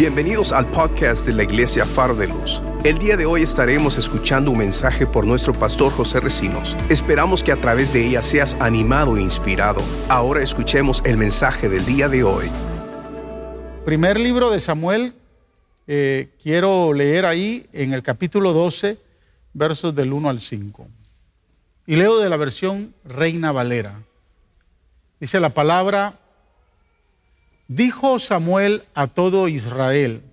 Bienvenidos al podcast de la Iglesia Faro de Luz. El día de hoy estaremos escuchando un mensaje por nuestro pastor José Recinos. Esperamos que a través de ella seas animado e inspirado. Ahora escuchemos el mensaje del día de hoy. Primer libro de Samuel, eh, quiero leer ahí en el capítulo 12, versos del 1 al 5. Y leo de la versión Reina Valera. Dice la palabra, Dijo Samuel a todo Israel,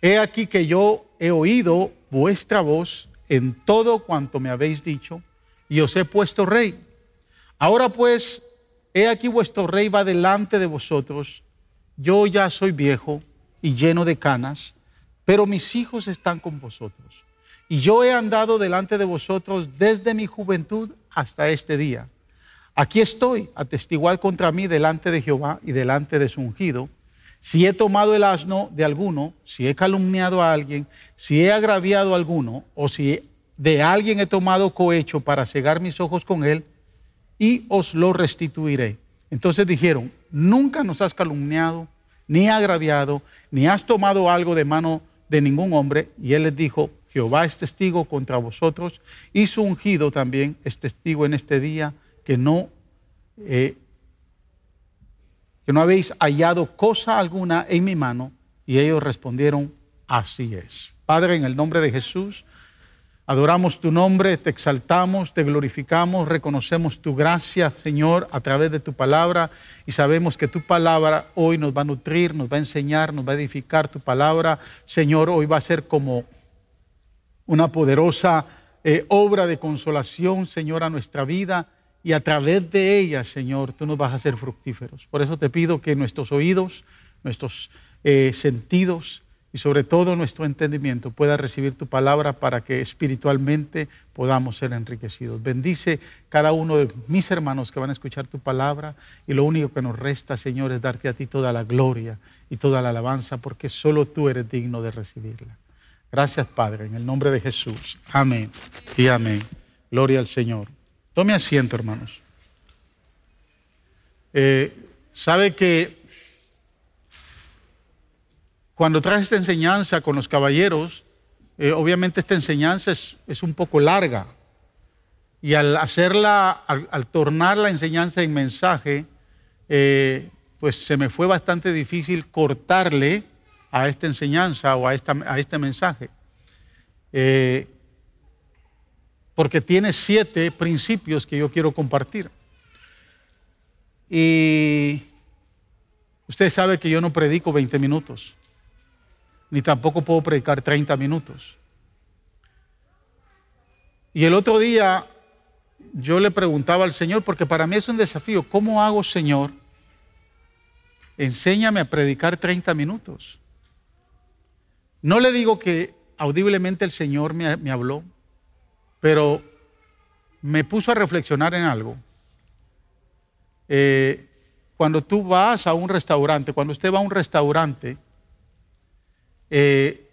He aquí que yo he oído vuestra voz en todo cuanto me habéis dicho, y os he puesto rey. Ahora pues, he aquí vuestro rey va delante de vosotros, yo ya soy viejo y lleno de canas, pero mis hijos están con vosotros. Y yo he andado delante de vosotros desde mi juventud hasta este día. Aquí estoy, atestiguar contra mí delante de Jehová y delante de su ungido. Si he tomado el asno de alguno, si he calumniado a alguien, si he agraviado a alguno, o si de alguien he tomado cohecho para cegar mis ojos con él, y os lo restituiré. Entonces dijeron, nunca nos has calumniado, ni agraviado, ni has tomado algo de mano de ningún hombre. Y él les dijo, Jehová es testigo contra vosotros, y su ungido también es testigo en este día que no, eh, que no habéis hallado cosa alguna en mi mano. Y ellos respondieron, así es. Padre, en el nombre de Jesús, adoramos tu nombre, te exaltamos, te glorificamos, reconocemos tu gracia, Señor, a través de tu palabra. Y sabemos que tu palabra hoy nos va a nutrir, nos va a enseñar, nos va a edificar. Tu palabra, Señor, hoy va a ser como una poderosa eh, obra de consolación, Señor, a nuestra vida y a través de ella, Señor, tú nos vas a hacer fructíferos. Por eso te pido que nuestros oídos, nuestros eh, sentidos y sobre todo nuestro entendimiento pueda recibir tu palabra para que espiritualmente podamos ser enriquecidos. Bendice cada uno de mis hermanos que van a escuchar tu palabra y lo único que nos resta, Señor, es darte a ti toda la gloria y toda la alabanza porque solo tú eres digno de recibirla. Gracias, Padre, en el nombre de Jesús. Amén y amén. Gloria al Señor. Tome asiento, hermanos. Eh, sabe que cuando traje esta enseñanza con los caballeros, eh, obviamente esta enseñanza es, un poco larga. Y al hacerla, al, tornar la enseñanza en mensaje, eh, pues se me fue bastante difícil cortarle a esta enseñanza o a, esta, a este mensaje porque tiene siete principios que yo quiero compartir. Y usted sabe que yo no predico 20 minutos, ni tampoco puedo predicar 30 minutos. Y el otro día yo le preguntaba al Señor, porque para mí es un desafío, ¿cómo hago, Señor? Enséñame a predicar 30 minutos. No le digo que audiblemente el Señor me, me habló, pero me puso a reflexionar en algo. Eh, cuando tú vas a un restaurante, cuando usted va a un restaurante eh,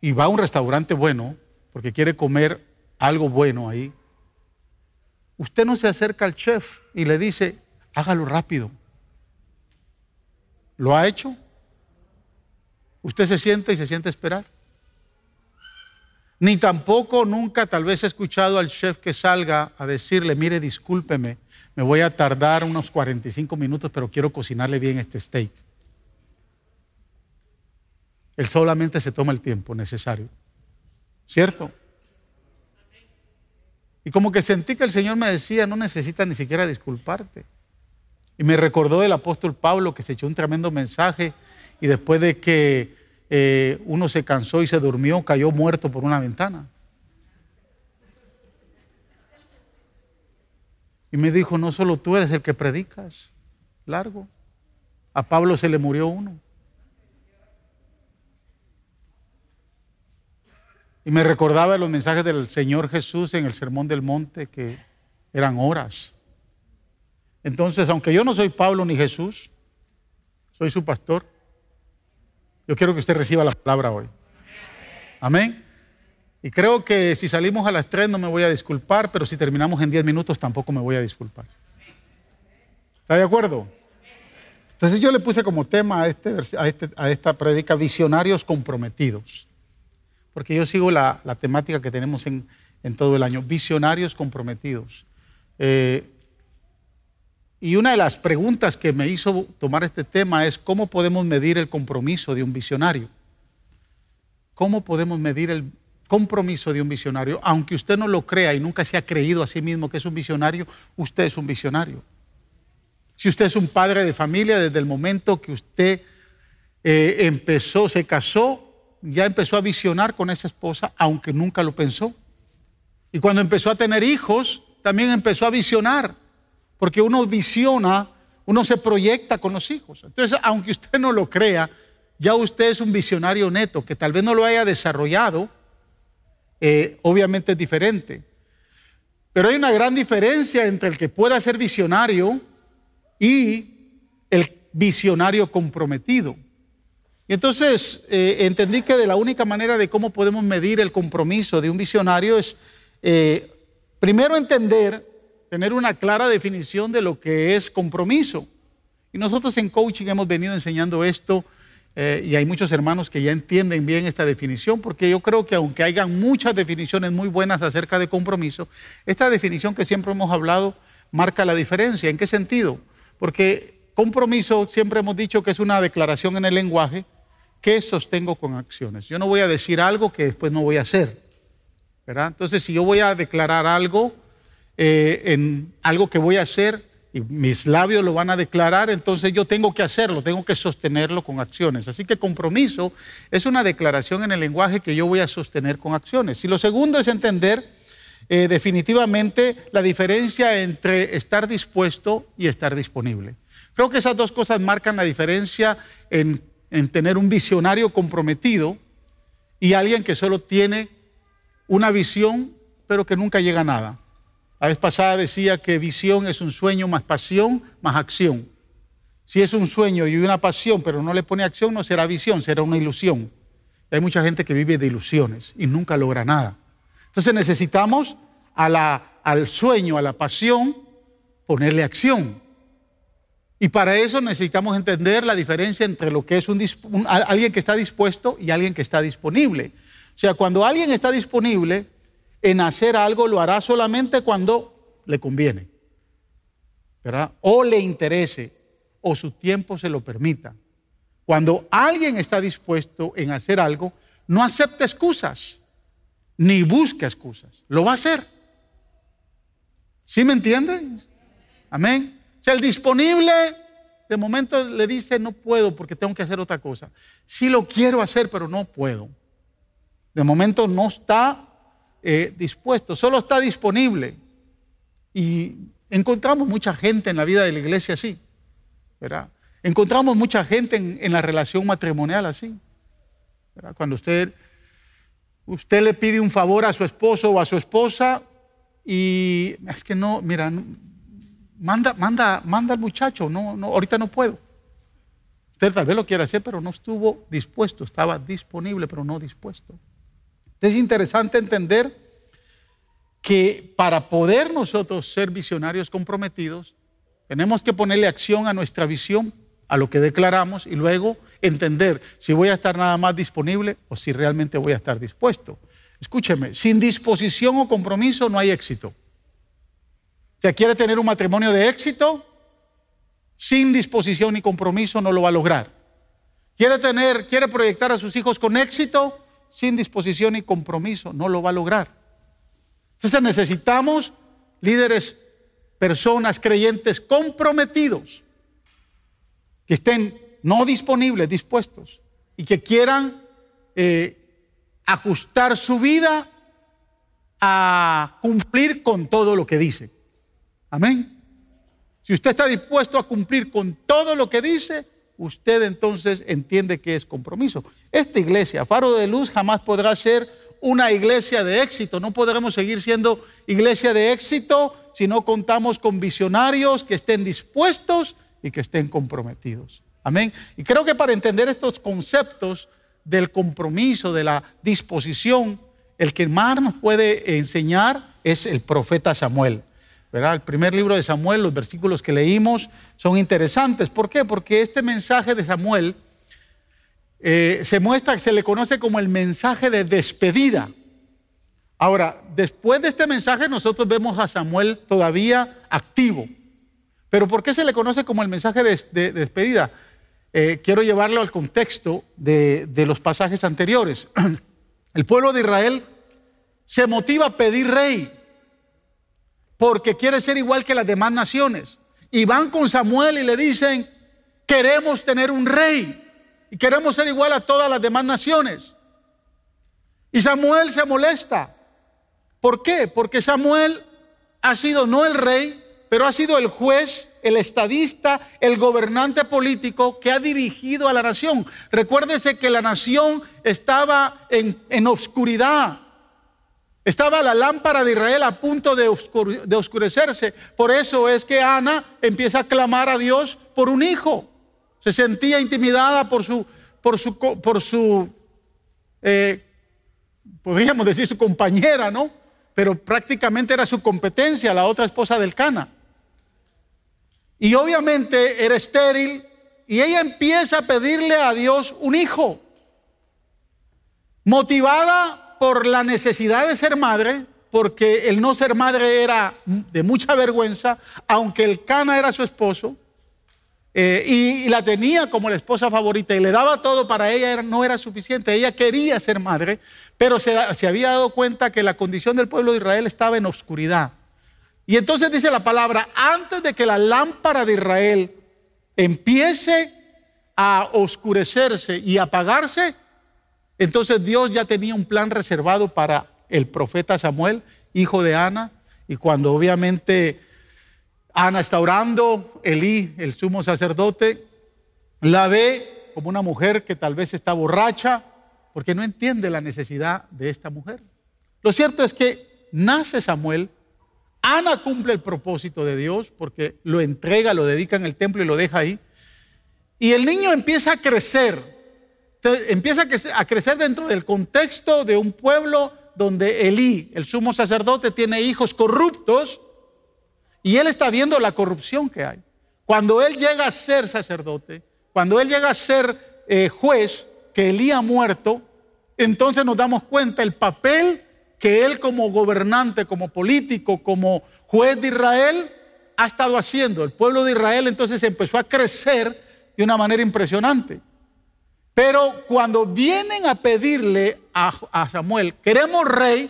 y va a un restaurante bueno, porque quiere comer algo bueno ahí, usted no se acerca al chef y le dice, hágalo rápido. ¿Lo ha hecho? Usted se siente y se siente esperar. Ni tampoco nunca tal vez he escuchado al chef que salga a decirle, mire, discúlpeme, me voy a tardar unos 45 minutos, pero quiero cocinarle bien este steak. Él solamente se toma el tiempo necesario. ¿Cierto? Y como que sentí que el Señor me decía, no necesitas ni siquiera disculparte. Y me recordó el apóstol Pablo que se echó un tremendo mensaje y después de que eh, uno se cansó y se durmió, cayó muerto por una ventana. Y me dijo, no solo tú eres el que predicas, largo. A Pablo se le murió uno. Y me recordaba los mensajes del Señor Jesús en el Sermón del Monte, que eran horas. Entonces, aunque yo no soy Pablo ni Jesús, soy su pastor, yo quiero que usted reciba la palabra hoy. Amén. Y creo que si salimos a las tres no me voy a disculpar, pero si terminamos en diez minutos tampoco me voy a disculpar. ¿Está de acuerdo? Entonces yo le puse como tema a, este, este, a, esta predica visionarios comprometidos, porque yo sigo la, temática que tenemos en, todo el año, visionarios comprometidos. Eh, y una de las preguntas que me hizo tomar este tema es cómo podemos medir el compromiso de un visionario. ¿Cómo podemos medir el compromiso de un visionario? Aunque usted no lo crea y nunca se ha creído a sí mismo que es un visionario, usted es un visionario. Si usted es un padre de familia, desde el momento que usted eh, empezó, se casó, ya empezó a visionar con esa esposa, aunque nunca lo pensó. Y cuando empezó a tener hijos, también empezó a visionar porque uno visiona, uno se proyecta con los hijos. Entonces, aunque usted no lo crea, ya usted es un visionario neto, que tal vez no lo haya desarrollado, eh, obviamente es diferente. Pero hay una gran diferencia entre el que pueda ser visionario y el visionario comprometido. Y entonces eh, entendí que de la única manera de cómo podemos medir el compromiso de un visionario es eh, primero entender tener una clara definición de lo que es compromiso. Y nosotros en coaching hemos venido enseñando esto eh, y hay muchos hermanos que ya entienden bien esta definición, porque yo creo que aunque hayan muchas definiciones muy buenas acerca de compromiso, esta definición que siempre hemos hablado marca la diferencia. ¿En qué sentido? Porque compromiso siempre hemos dicho que es una declaración en el lenguaje que sostengo con acciones. Yo no voy a decir algo que después no voy a hacer. Entonces, si yo voy a declarar algo, eh, en algo que voy a hacer y mis labios lo van a declarar, entonces yo tengo que hacerlo, tengo que sostenerlo con acciones. Así que compromiso es una declaración en el lenguaje que yo voy a sostener con acciones. Y lo segundo es entender eh, definitivamente la diferencia entre estar dispuesto y estar disponible. Creo que esas dos cosas marcan la diferencia en, en tener un visionario comprometido y alguien que solo tiene una visión pero que nunca llega a nada. La vez pasada decía que visión es un sueño más pasión más acción. Si es un sueño y una pasión, pero no le pone acción, no será visión, será una ilusión. hay mucha gente que vive de ilusiones y nunca logra nada. Entonces necesitamos al sueño, a la pasión, ponerle acción. Y para eso necesitamos entender la diferencia entre lo que es alguien que está dispuesto y alguien que está disponible. O sea, cuando alguien está disponible, en hacer algo lo hará solamente cuando le conviene, ¿verdad? O le interese, o su tiempo se lo permita. Cuando alguien está dispuesto en hacer algo, no acepta excusas, ni busca excusas, lo va a hacer. ¿Sí me entienden? Amén. O sea, el disponible de momento le dice, no puedo porque tengo que hacer otra cosa. Sí lo quiero hacer, pero no puedo. De momento no está eh, dispuesto, solo está disponible. Y encontramos mucha gente en la vida de la iglesia así, ¿verdad? Encontramos mucha gente en, la relación matrimonial así. Cuando usted, usted le pide un favor a su esposo o a su esposa y es que no, mira, manda, manda, manda al muchacho, no, no, ahorita no puedo. Usted tal vez lo quiera hacer, pero no estuvo dispuesto, estaba disponible, pero no dispuesto. Es interesante entender que para poder nosotros ser visionarios comprometidos, tenemos que ponerle acción a nuestra visión, a lo que declaramos y luego entender si voy a estar nada más disponible o si realmente voy a estar dispuesto. Escúcheme, sin disposición o compromiso no hay éxito. Si quiere tener un matrimonio de éxito, sin disposición ni compromiso no lo va a lograr. Quiere tener, quiere proyectar a sus hijos con éxito, sin disposición y compromiso, no lo va a lograr. Entonces necesitamos líderes, personas, creyentes comprometidos, que estén no disponibles, dispuestos, y que quieran eh, ajustar su vida a cumplir con todo lo que dice. Amén. Si usted está dispuesto a cumplir con todo lo que dice, usted entonces entiende que es compromiso. Esta iglesia, Faro de Luz, jamás podrá ser una iglesia de éxito. No podremos seguir siendo iglesia de éxito si no contamos con visionarios que estén dispuestos y que estén comprometidos. Amén. Y creo que para entender estos conceptos del compromiso, de la disposición, el que más nos puede enseñar es el profeta Samuel. El primer libro de Samuel, los versículos que leímos son interesantes. ¿Por qué? Porque este mensaje de Samuel eh, se muestra, se le conoce como el mensaje de despedida. Ahora, después de este mensaje nosotros vemos a Samuel todavía activo. Pero ¿por qué se le conoce como el mensaje de, despedida? Eh, quiero llevarlo al contexto de los pasajes anteriores. El pueblo de Israel se motiva a pedir rey porque quiere ser igual que las demás naciones. Y van con Samuel y le dicen, queremos tener un rey y queremos ser igual a todas las demás naciones. Y Samuel se molesta. ¿Por qué? Porque Samuel ha sido no el rey, pero ha sido el juez, el estadista, el gobernante político que ha dirigido a la nación. Recuérdese que la nación estaba en, en oscuridad. Estaba la lámpara de Israel a punto de, oscurecerse. Por eso es que Ana empieza a clamar a Dios por un hijo. Se sentía intimidada por su, por su, por su eh, podríamos decir su compañera, ¿no? Pero prácticamente era su competencia, la otra esposa del Cana. Y obviamente era estéril y ella empieza a pedirle a Dios un hijo. Motivada por la necesidad de ser madre, porque el no ser madre era de mucha vergüenza, aunque el Cana era su esposo, eh, y, la tenía como la esposa favorita y le daba todo para ella, no era suficiente. Ella quería ser madre, pero se, se había dado cuenta que la condición del pueblo de Israel estaba en oscuridad. Y entonces dice la palabra, antes de que la lámpara de Israel empiece a oscurecerse y apagarse, entonces Dios ya tenía un plan reservado para el profeta Samuel, hijo de Ana, y cuando obviamente Ana está orando, Elí, el sumo sacerdote, la ve como una mujer que tal vez está borracha, porque no entiende la necesidad de esta mujer. Lo cierto es que nace Samuel, Ana cumple el propósito de Dios porque lo entrega, lo dedica en el templo y lo deja ahí. Y el niño empieza a crecer, empieza a crecer dentro del contexto de un pueblo donde Elí, el sumo sacerdote, tiene hijos corruptos y él está viendo la corrupción que hay. Cuando él llega a ser sacerdote, cuando él llega a ser eh, juez, que Elí ha muerto, entonces nos damos cuenta el papel que él como gobernante, como político, como juez de Israel, ha estado haciendo. El pueblo de Israel entonces empezó a crecer de una manera impresionante. Pero cuando vienen a pedirle a, Samuel, queremos rey,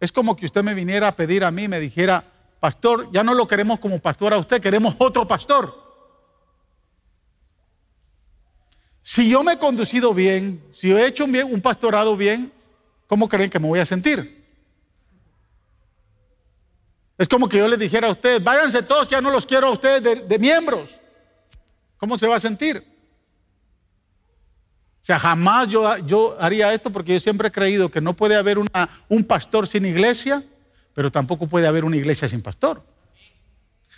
es como que usted me viniera a pedir a mí, me dijera, pastor, ya no lo queremos como pastor a usted, queremos otro pastor. Si yo me he conducido bien, si he hecho un, un pastorado bien, ¿cómo creen que me voy a sentir? Es como que yo les dijera a ustedes, váyanse todos, ya no los quiero a ustedes de, de miembros. ¿Cómo se va a sentir? Sea, jamás yo, yo, haría esto porque yo siempre he creído que no puede haber un pastor sin iglesia, pero tampoco puede haber una iglesia sin pastor.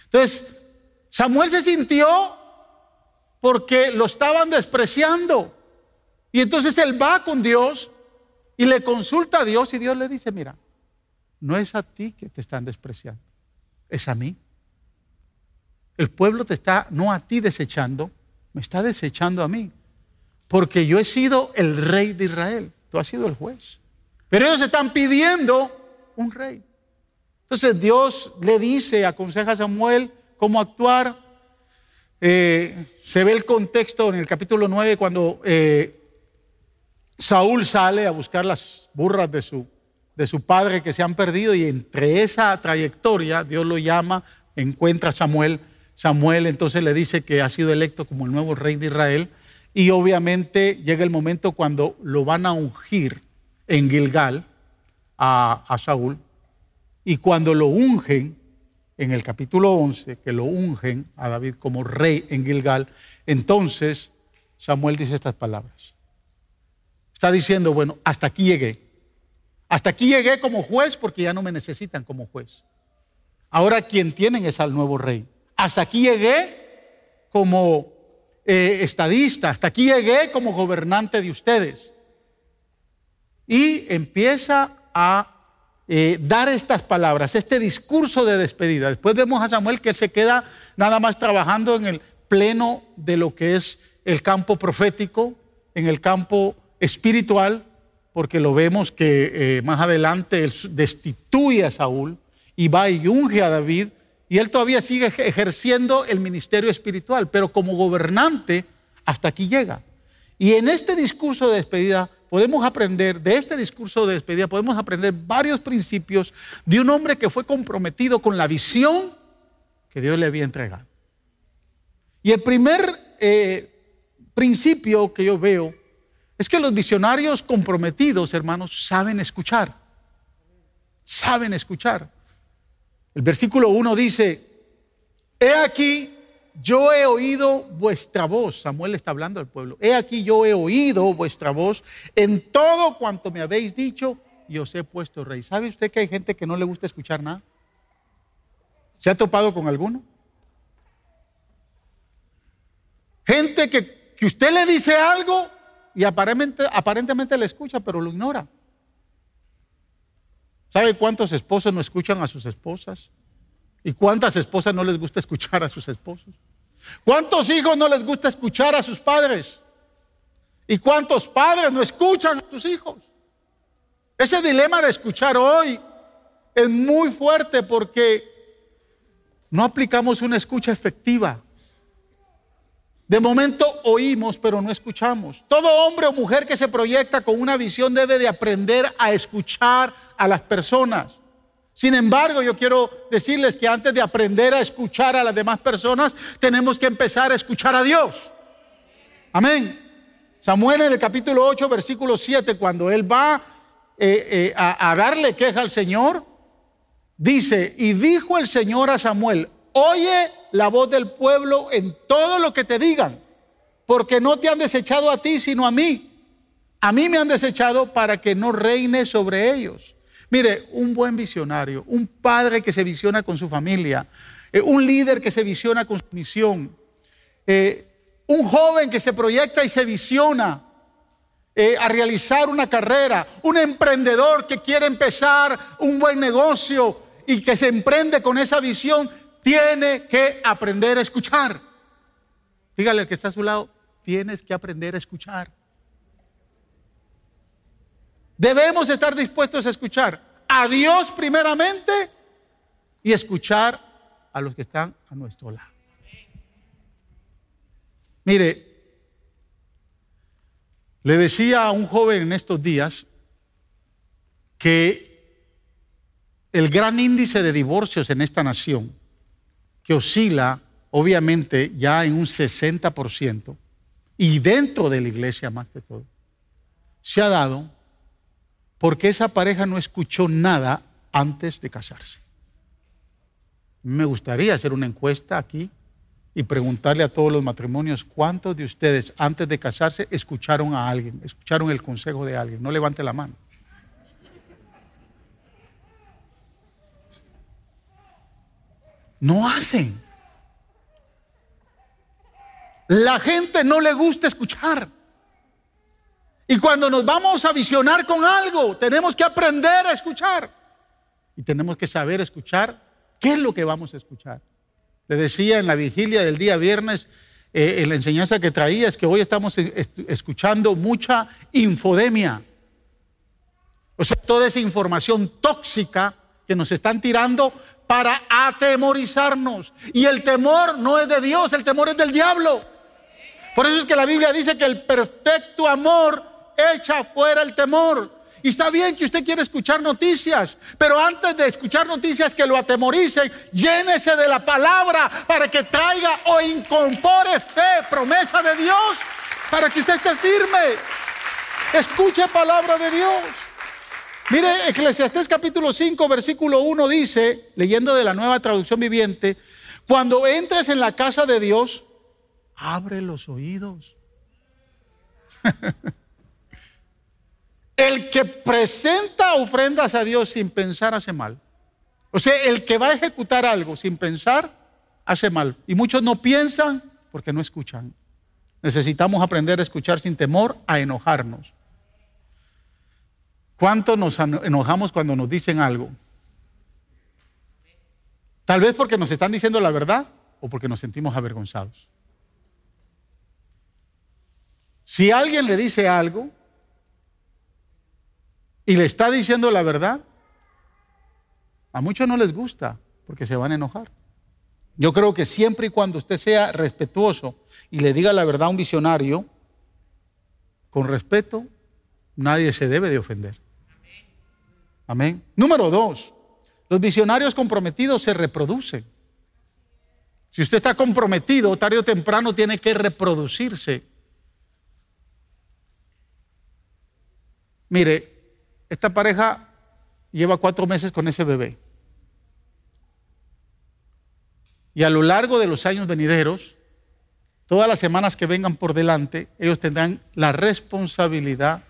Entonces, Samuel se sintió porque lo estaban despreciando. Y entonces él va con Dios y le consulta a Dios y Dios le dice, mira, no es a ti que te están despreciando, es a mí. El pueblo te está, no a ti desechando, me está desechando a mí. Porque yo he sido el rey de Israel, tú has sido el juez. Pero ellos están pidiendo un rey. Entonces Dios le dice, aconseja a Samuel cómo actuar. Eh, se ve el contexto en el capítulo 9 cuando eh, Saúl sale a buscar las burras de su, de su padre que se han perdido y entre esa trayectoria Dios lo llama, encuentra a Samuel. Samuel entonces le dice que ha sido electo como el nuevo rey de Israel y obviamente llega el momento cuando lo van a ungir en Gilgal a, Saúl y cuando lo ungen, en el capítulo 11, que lo ungen a David como rey en Gilgal, entonces Samuel dice estas palabras. Está diciendo, bueno, hasta aquí llegué. Hasta aquí llegué como juez porque ya no me necesitan como juez. Ahora quien tienen es al nuevo rey. Hasta aquí llegué como eh, estadista, hasta aquí llegué como gobernante de ustedes. Y empieza a eh, dar estas palabras, este discurso de despedida. Después vemos a Samuel que él se queda nada más trabajando en el pleno de lo que es el campo profético, en el campo espiritual, porque lo vemos que eh, más adelante él destituye a Saúl y va y unge a David, y él todavía sigue ejerciendo el ministerio espiritual, pero como gobernante hasta aquí llega. Y en este discurso de despedida podemos aprender, de este discurso de despedida, podemos aprender varios principios de un hombre que fue comprometido con la visión que Dios le había entregado. Y el primer eh, principio que yo veo es que los visionarios comprometidos, hermanos, saben escuchar. Saben escuchar. El versículo 1 dice, he aquí, yo he oído vuestra voz. Samuel está hablando al pueblo. He aquí, yo he oído vuestra voz en todo cuanto me habéis dicho y os he puesto rey. ¿Sabe usted que hay gente que no le gusta escuchar nada? ¿Se ha topado con alguno? Gente que, que usted le dice algo y aparentemente, aparentemente le escucha, pero lo ignora. ¿Sabe cuántos esposos no escuchan a sus esposas? ¿Y cuántas esposas no les gusta escuchar a sus esposos? ¿Cuántos hijos no les gusta escuchar a sus padres? ¿Y cuántos padres no escuchan a sus hijos? Ese dilema de escuchar hoy es muy fuerte porque no aplicamos una escucha efectiva. De momento oímos, pero no escuchamos. Todo hombre o mujer que se proyecta con una visión debe de aprender a escuchar a las personas. Sin embargo, yo quiero decirles que antes de aprender a escuchar a las demás personas, tenemos que empezar a escuchar a Dios. Amén. Samuel en el capítulo 8, versículo 7, cuando él va eh, eh, a, a darle queja al Señor, dice, y dijo el Señor a Samuel, oye la voz del pueblo en todo lo que te digan, porque no te han desechado a ti, sino a mí. A mí me han desechado para que no reine sobre ellos. Mire, un buen visionario, un padre que se visiona con su familia, eh, un líder que se visiona con su misión, eh, un joven que se proyecta y se visiona eh, a realizar una carrera, un emprendedor que quiere empezar un buen negocio y que se emprende con esa visión, tiene que aprender a escuchar. Dígale al que está a su lado, tienes que aprender a escuchar. Debemos estar dispuestos a escuchar a Dios primeramente y escuchar a los que están a nuestro lado. Mire, le decía a un joven en estos días que el gran índice de divorcios en esta nación que oscila obviamente ya en un 60%, y dentro de la iglesia más que todo, se ha dado porque esa pareja no escuchó nada antes de casarse. Me gustaría hacer una encuesta aquí y preguntarle a todos los matrimonios cuántos de ustedes antes de casarse escucharon a alguien, escucharon el consejo de alguien. No levante la mano. No hacen. La gente no le gusta escuchar. Y cuando nos vamos a visionar con algo, tenemos que aprender a escuchar. Y tenemos que saber escuchar qué es lo que vamos a escuchar. Le decía en la vigilia del día viernes, eh, en la enseñanza que traía, es que hoy estamos escuchando mucha infodemia. O sea, toda esa información tóxica que nos están tirando para atemorizarnos. Y el temor no es de Dios, el temor es del diablo. Por eso es que la Biblia dice que el perfecto amor echa fuera el temor. Y está bien que usted quiere escuchar noticias, pero antes de escuchar noticias que lo atemoricen, llénese de la palabra para que traiga o incorpore fe, promesa de Dios, para que usted esté firme. Escuche palabra de Dios. Mire, Eclesiastés capítulo 5, versículo 1 dice, leyendo de la nueva traducción viviente, cuando entres en la casa de Dios, abre los oídos. el que presenta ofrendas a Dios sin pensar hace mal. O sea, el que va a ejecutar algo sin pensar hace mal. Y muchos no piensan porque no escuchan. Necesitamos aprender a escuchar sin temor a enojarnos. ¿Cuánto nos enojamos cuando nos dicen algo? Tal vez porque nos están diciendo la verdad o porque nos sentimos avergonzados. Si alguien le dice algo y le está diciendo la verdad, a muchos no les gusta porque se van a enojar. Yo creo que siempre y cuando usted sea respetuoso y le diga la verdad a un visionario, con respeto, nadie se debe de ofender. Amén. Número dos, los visionarios comprometidos se reproducen. Si usted está comprometido, tarde o temprano tiene que reproducirse. Mire, esta pareja lleva cuatro meses con ese bebé. Y a lo largo de los años venideros, todas las semanas que vengan por delante, ellos tendrán la responsabilidad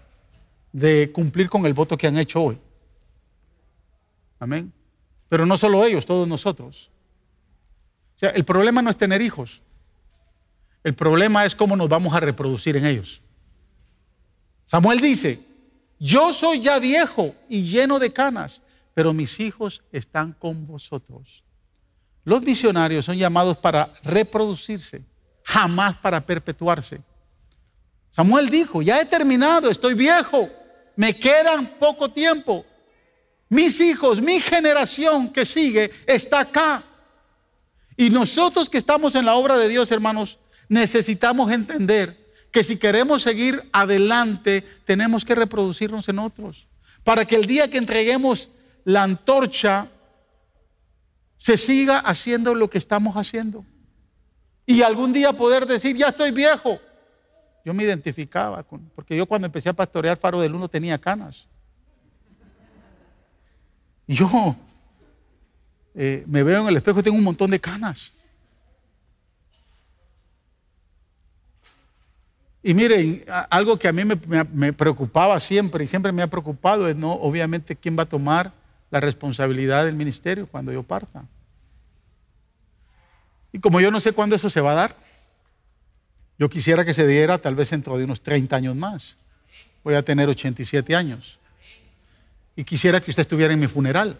de cumplir con el voto que han hecho hoy. Amén. Pero no solo ellos, todos nosotros. O sea, el problema no es tener hijos. El problema es cómo nos vamos a reproducir en ellos. Samuel dice, yo soy ya viejo y lleno de canas, pero mis hijos están con vosotros. Los visionarios son llamados para reproducirse, jamás para perpetuarse. Samuel dijo, ya he terminado, estoy viejo, me quedan poco tiempo, mis hijos, mi generación que sigue está acá. Y nosotros que estamos en la obra de Dios, hermanos, necesitamos entender que si queremos seguir adelante, tenemos que reproducirnos en otros. Para que el día que entreguemos la antorcha, se siga haciendo lo que estamos haciendo. Y algún día poder decir, ya estoy viejo. Yo me identificaba con, porque yo cuando empecé a pastorear Faro del Uno tenía canas. Yo eh, me veo en el espejo y tengo un montón de canas. Y miren, algo que a mí me, preocupaba siempre y siempre me ha preocupado es no, obviamente, quién va a tomar la responsabilidad del ministerio cuando yo parta. Y como yo no sé cuándo eso se va a dar, yo quisiera que se diera tal vez dentro de unos 30 años más. Voy a tener 87 años y quisiera que usted estuviera en mi funeral.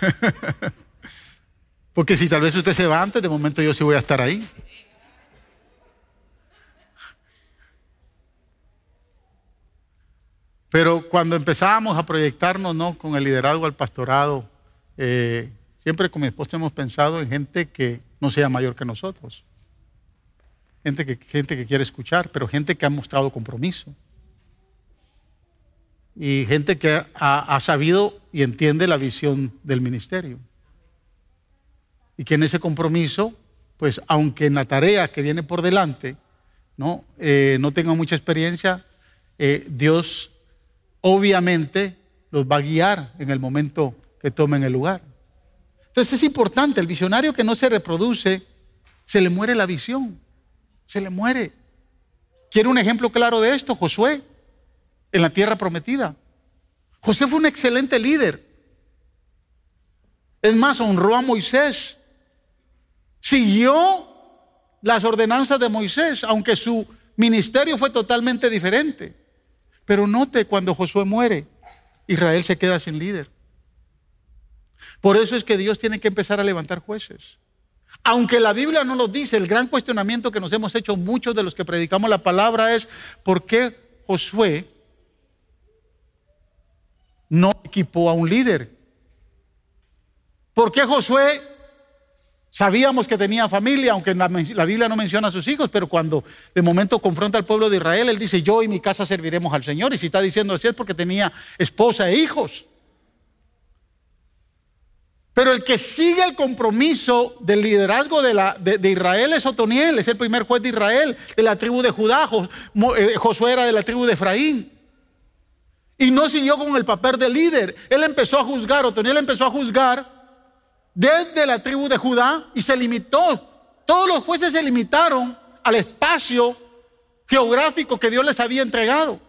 Porque si tal vez usted se va antes, de momento yo sí voy a estar ahí. Pero cuando empezábamos a proyectarnos ¿no? con el liderazgo al pastorado, eh, siempre con mi esposa hemos pensado en gente que no sea mayor que nosotros gente que, gente que quiere escuchar, pero gente que ha mostrado compromiso. Y gente que ha, sabido y entiende la visión del ministerio. Y que en ese compromiso, pues aunque en la tarea que viene por delante, no, eh, tenga mucha experiencia, eh, Dios obviamente los va a guiar en el momento que tomen el lugar. Entonces es importante, el visionario que no se reproduce, se le muere la visión se le muere. ¿Quiere un ejemplo claro de esto? Josué, en la tierra prometida. José fue un excelente líder. Es más, honró a Moisés. Siguió las ordenanzas de Moisés, aunque su ministerio fue totalmente diferente. Pero note, cuando Josué muere, Israel se queda sin líder. Por eso es que Dios tiene que empezar a levantar jueces. Aunque la Biblia no lo dice, el gran cuestionamiento que nos hemos hecho muchos de los que predicamos la palabra es ¿por qué Josué no equipó a un líder? ¿Por qué Josué sabíamos que tenía familia, aunque la, Biblia no menciona a sus hijos, pero cuando de momento confronta al pueblo de Israel, él dice, yo y mi casa serviremos al Señor. Y si está diciendo así es porque tenía esposa e hijos. Pero el que sigue el compromiso del liderazgo de, de, Israel es Otoniel, es el primer juez de Israel, de la tribu de Judá. Eh, Josué era de la tribu de Efraín. Y no siguió con el papel de líder. Él empezó a juzgar, Otoniel empezó a juzgar desde la tribu de Judá y se limitó. Todos los jueces se limitaron al espacio geográfico que Dios les había entregado.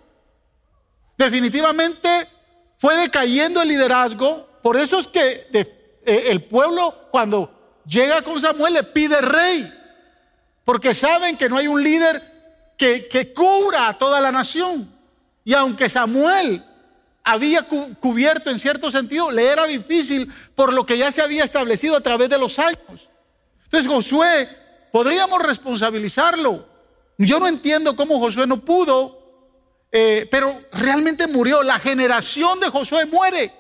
Definitivamente fue decayendo el liderazgo. Por eso es que eh, el pueblo cuando llega con Samuel le pide rey, porque saben que no hay un líder que, que cubra a toda la nación. Y aunque Samuel había cubierto en cierto sentido, le era difícil por lo que ya se había establecido a través de los años. Entonces Josué, podríamos responsabilizarlo. Yo no entiendo cómo Josué no pudo, eh, pero realmente murió. La generación de Josué muere.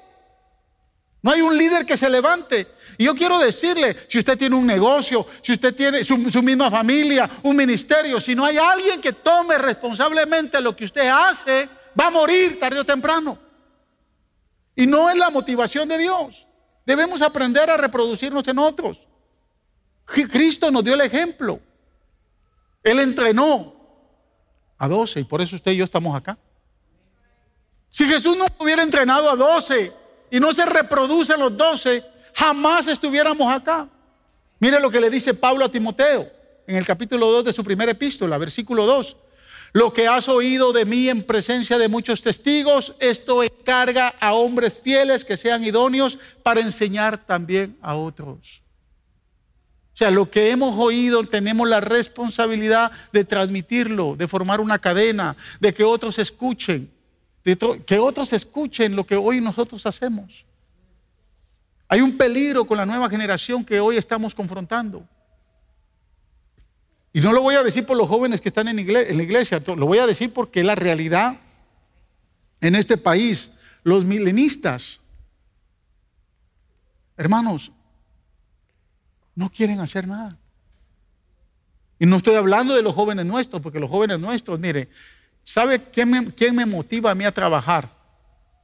No hay un líder que se levante. Y yo quiero decirle, si usted tiene un negocio, si usted tiene su, su, misma familia, un ministerio, si no hay alguien que tome responsablemente lo que usted hace, va a morir tarde o temprano. Y no es la motivación de Dios. Debemos aprender a reproducirnos en otros. Cristo nos dio el ejemplo. Él entrenó a 12 y por eso usted y yo estamos acá. Si Jesús no hubiera entrenado a 12 y no se reproducen los 12, jamás estuviéramos acá. Mire lo que le dice Pablo a Timoteo en el capítulo 2 de su primera epístola, versículo 2. Lo que has oído de mí en presencia de muchos testigos, esto encarga a hombres fieles que sean idóneos para enseñar también a otros. O sea, lo que hemos oído tenemos la responsabilidad de transmitirlo, de formar una cadena, de que otros escuchen, de que otros escuchen lo que hoy nosotros hacemos. Hay un peligro con la nueva generación que hoy estamos confrontando. Y no lo voy a decir por los jóvenes que están en, la iglesia, lo voy a decir porque la realidad en este país. Los milenistas, hermanos, no quieren hacer nada. Y no estoy hablando de los jóvenes nuestros, porque los jóvenes nuestros, mire, ¿sabe quién me motiva a mí a trabajar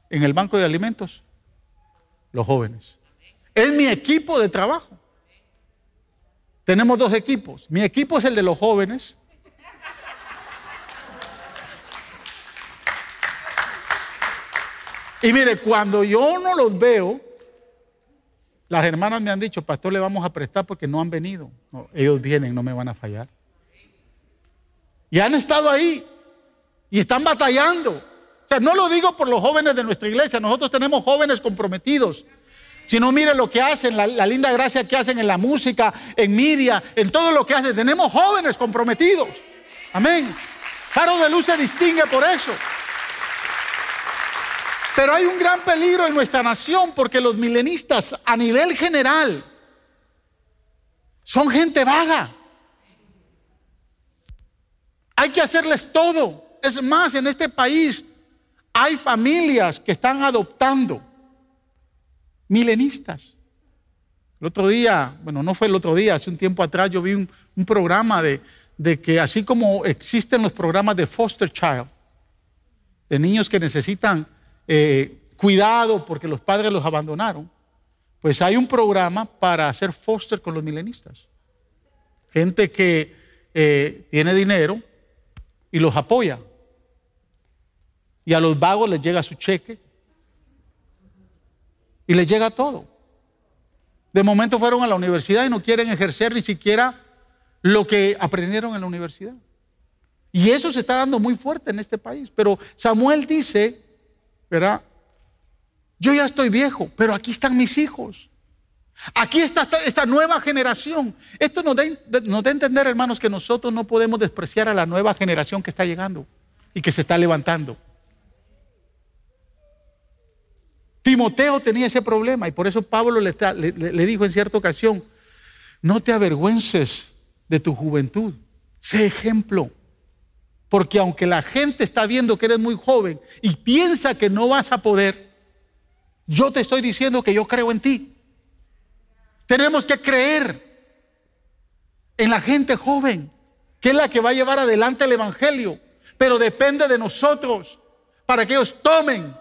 en el banco de alimentos? Los jóvenes. Es mi equipo de trabajo. Tenemos dos equipos. Mi equipo es el de los jóvenes. Y mire, cuando yo no los veo, las hermanas me han dicho, pastor, le vamos a prestar porque no han venido. ellos vienen, no me van a fallar. Y han estado ahí y están batallando. O sea, no lo digo por los jóvenes de nuestra iglesia, nosotros tenemos jóvenes comprometidos. Sino mire lo que hacen, la, la linda gracia que hacen en la música, en media, en todo lo que hacen. Tenemos jóvenes comprometidos. Amén. Faro de luz se distingue por eso. Pero hay un gran peligro en nuestra nación porque los milenistas a nivel general son gente vaga. Hay que hacerles todo. Es más, en este país hay familias que están adoptando milenistas. El otro día, bueno, no fue el otro día, hace un tiempo atrás yo vi un, programa de, de que así como existen los programas de foster child, de niños que necesitan eh, cuidado porque los padres los abandonaron, pues hay un programa para hacer foster con los milenistas. Gente que eh, tiene dinero y los apoya. Y a los vagos les llega su cheque y les llega todo. De momento fueron a la universidad y no quieren ejercer ni siquiera lo que aprendieron en la universidad. Y eso se está dando muy fuerte en este país. Pero Samuel dice ¿verdad? Yo ya estoy viejo, pero aquí están mis hijos. Aquí está esta nueva generación. Esto nos da, nos da a entender, hermanos, que nosotros no podemos despreciar a la nueva generación que está llegando y que se está levantando. Timoteo tenía ese problema y por eso Pablo le, dijo en cierta ocasión, no te avergüences de tu juventud, sé ejemplo. Porque aunque la gente está viendo que eres muy joven y piensa que no vas a poder, yo te estoy diciendo que yo creo en ti. Tenemos que creer en la gente joven, que es la que va a llevar adelante el Evangelio. Pero depende de nosotros para que ellos tomen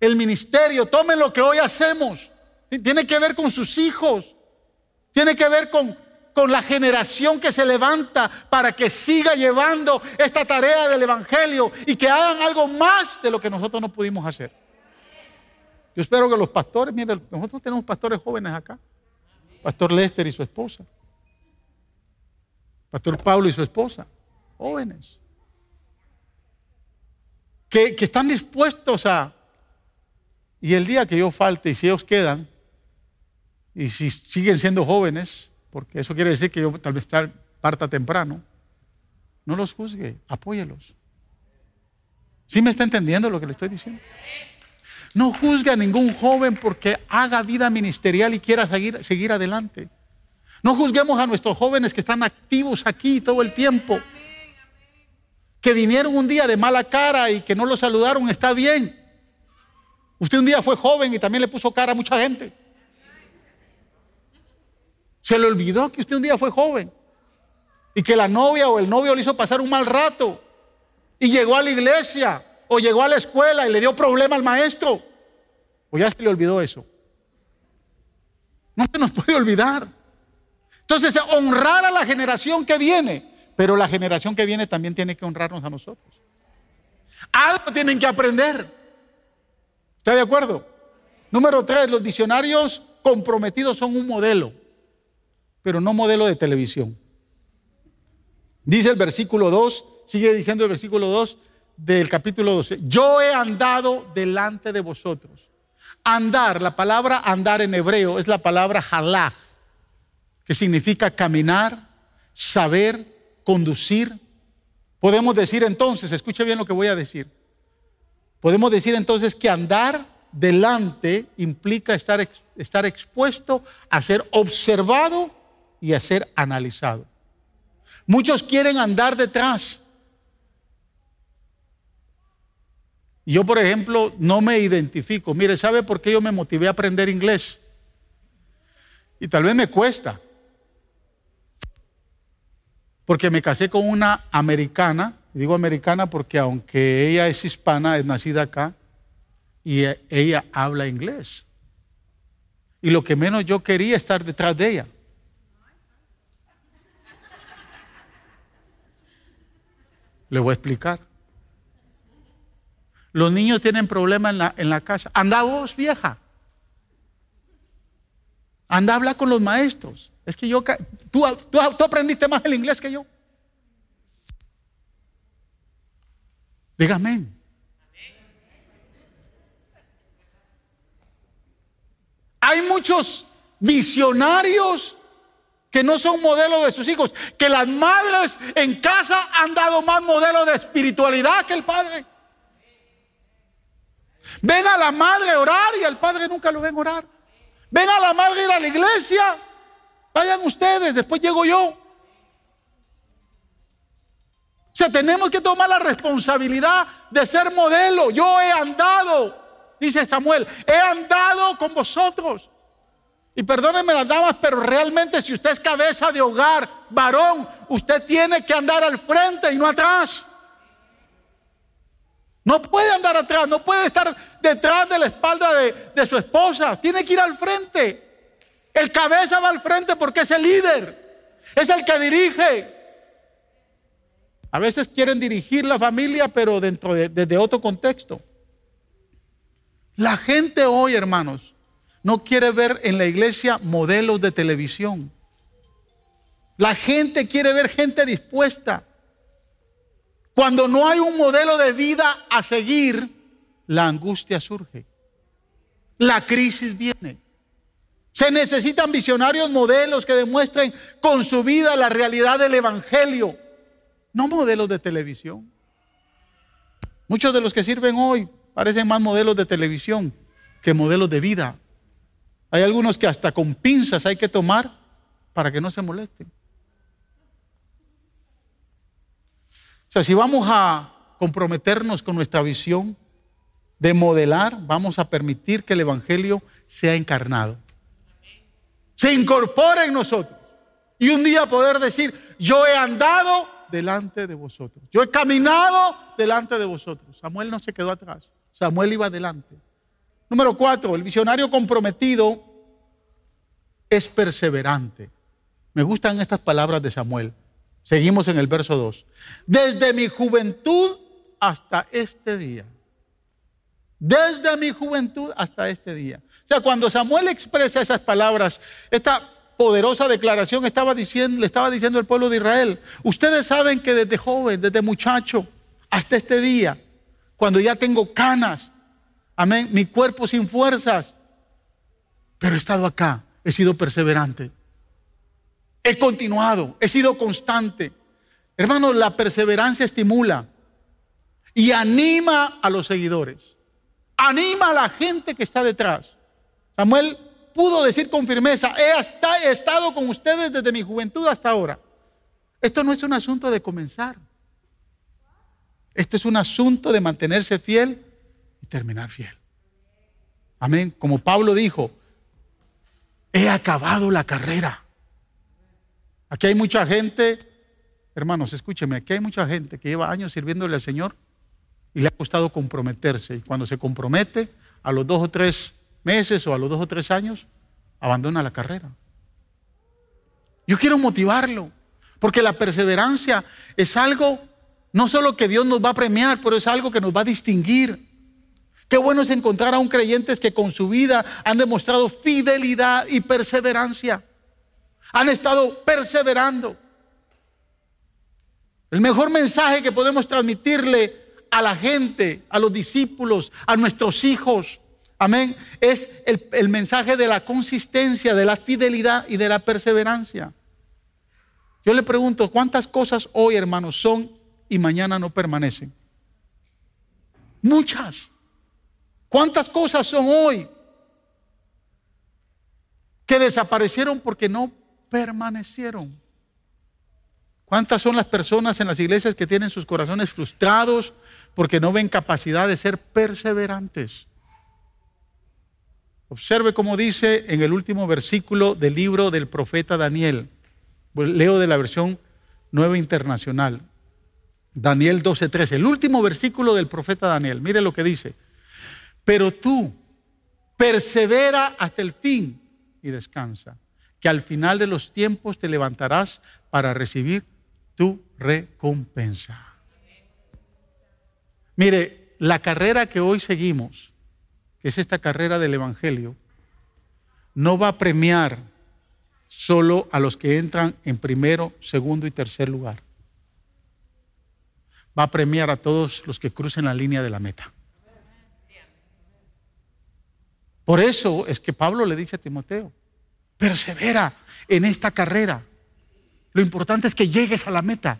el ministerio, tomen lo que hoy hacemos. Tiene que ver con sus hijos, tiene que ver con con la generación que se levanta para que siga llevando esta tarea del Evangelio y que hagan algo más de lo que nosotros no pudimos hacer. Yo espero que los pastores, miren, nosotros tenemos pastores jóvenes acá. Pastor Lester y su esposa. Pastor Pablo y su esposa. Jóvenes. Que, que están dispuestos a... Y el día que yo falte y si ellos quedan, y si siguen siendo jóvenes, porque eso quiere decir que yo tal vez parta temprano. no los juzgue, apóyelos. ¿Sí me está entendiendo lo que le estoy diciendo? No juzgue a ningún joven porque haga vida ministerial y quiera seguir, seguir adelante. No juzguemos a nuestros jóvenes que están activos aquí todo el tiempo. Que vinieron un día de mala cara y que no lo saludaron, está bien. Usted un día fue joven y también le puso cara a mucha gente. Se le olvidó que usted un día fue joven y que la novia o el novio le hizo pasar un mal rato y llegó a la iglesia o llegó a la escuela y le dio problema al maestro. O ya se le olvidó eso. No se nos puede olvidar. Entonces, honrar a la generación que viene, pero la generación que viene también tiene que honrarnos a nosotros. Algo tienen que aprender. ¿Está de acuerdo? Número tres, los visionarios comprometidos son un modelo, pero no modelo de televisión. Dice el versículo 2, sigue diciendo el versículo 2 del capítulo 12, yo he andado delante de vosotros. Andar, la palabra andar en hebreo es la palabra halach, que significa caminar, saber, conducir. Podemos decir entonces, escuche bien lo que voy a decir, podemos decir entonces que andar delante implica estar, estar expuesto a ser observado y a ser analizado. Muchos quieren andar detrás. Yo, por ejemplo, no me identifico. Mire, ¿sabe por qué yo me motivé a aprender inglés? Y tal vez me cuesta. Porque me casé con una americana. Digo americana porque aunque ella es hispana, es nacida acá, y ella habla inglés. Y lo que menos yo quería estar detrás de ella. Le voy a explicar. Los niños tienen problemas en la, en la casa. Anda vos, vieja. Anda a hablar con los maestros. Es que yo, tú, tú, aprendiste más el inglés que yo. Dígame. Hay muchos visionarios que no son modelos de sus hijos, que las madres en casa han dado más modelo de espiritualidad que el padre. Ven a la madre orar y al padre nunca lo ven orar. Ven a la madre ir a la iglesia. Vayan ustedes, después llego yo. Sea, tenemos que tomar la responsabilidad de ser modelo. Yo he andado, dice Samuel, he andado con vosotros. Y perdónenme las damas, pero realmente si usted es cabeza de hogar, varón, usted tiene que andar al frente y no atrás. No puede andar atrás, no puede estar detrás de la espalda de, de, su esposa. Tiene que ir al frente. El cabeza va al frente porque es el líder. Es el que dirige. A veces quieren dirigir la familia, pero dentro de desde otro contexto. La gente hoy, hermanos, no quiere ver en la iglesia modelos de televisión. La gente quiere ver gente dispuesta. Cuando no hay un modelo de vida a seguir, la angustia surge. La crisis viene. Se necesitan visionarios modelos que demuestren con su vida la realidad del Evangelio, no modelos de televisión. Muchos de los que sirven hoy parecen más modelos de televisión que modelos de vida. Hay algunos que hasta con pinzas hay que tomar para que no se molesten. O sea, si vamos a comprometernos con nuestra visión de modelar, vamos a permitir que el Evangelio sea encarnado. Se incorpore en nosotros. Y un día poder decir, yo he andado delante de vosotros. Yo he caminado delante de vosotros. Samuel no se quedó atrás. Samuel iba adelante. Número cuatro, el visionario comprometido es perseverante. Me gustan estas palabras de Samuel. Seguimos en el verso 2. Desde mi juventud hasta este día. Desde mi juventud hasta este día. O sea, cuando Samuel expresa esas palabras, esta poderosa declaración estaba diciendo, le estaba diciendo al pueblo de Israel, ustedes saben que desde joven, desde muchacho, hasta este día, cuando ya tengo canas, Amén. Mi cuerpo sin fuerzas. Pero he estado acá. He sido perseverante. He continuado. He sido constante. Hermanos, la perseverancia estimula y anima a los seguidores. Anima a la gente que está detrás. Samuel pudo decir con firmeza, he, estado con ustedes desde mi juventud hasta ahora. Esto no es un asunto de comenzar. Esto es un asunto de mantenerse fiel y terminar fiel. Amén. Como Pablo dijo, he acabado la carrera. Aquí hay mucha gente, hermanos, escúcheme, aquí hay mucha gente que lleva años sirviéndole al Señor y le ha costado comprometerse. Y cuando se compromete, a los dos o tres meses o a los dos o tres años, abandona la carrera. Yo quiero motivarlo, porque la perseverancia es algo, no solo que Dios nos va a premiar, pero es algo que nos va a distinguir. Qué bueno es encontrar a un creyentes que con su vida han demostrado fidelidad y perseverancia. Han estado perseverando. El mejor mensaje que podemos transmitirle a la gente, a los discípulos, a nuestros hijos, amén, es el, mensaje de la consistencia, de la fidelidad y de la perseverancia. Yo le pregunto, ¿cuántas cosas hoy, hermanos, son y mañana no permanecen? Muchas. ¿Cuántas cosas son hoy que desaparecieron porque no permanecieron? ¿Cuántas son las personas en las iglesias que tienen sus corazones frustrados porque no ven capacidad de ser perseverantes? Observe cómo dice en el último versículo del libro del profeta Daniel. Leo de la versión nueva internacional. Daniel 12:13, el último versículo del profeta Daniel. Mire lo que dice. Pero tú persevera hasta el fin y descansa, que al final de los tiempos te levantarás para recibir tu recompensa. Mire, la carrera que hoy seguimos, que es esta carrera del Evangelio, no va a premiar solo a los que entran en primero, segundo y tercer lugar. Va a premiar a todos los que crucen la línea de la meta. Por eso es que Pablo le dice a Timoteo, persevera en esta carrera. Lo importante es que llegues a la meta.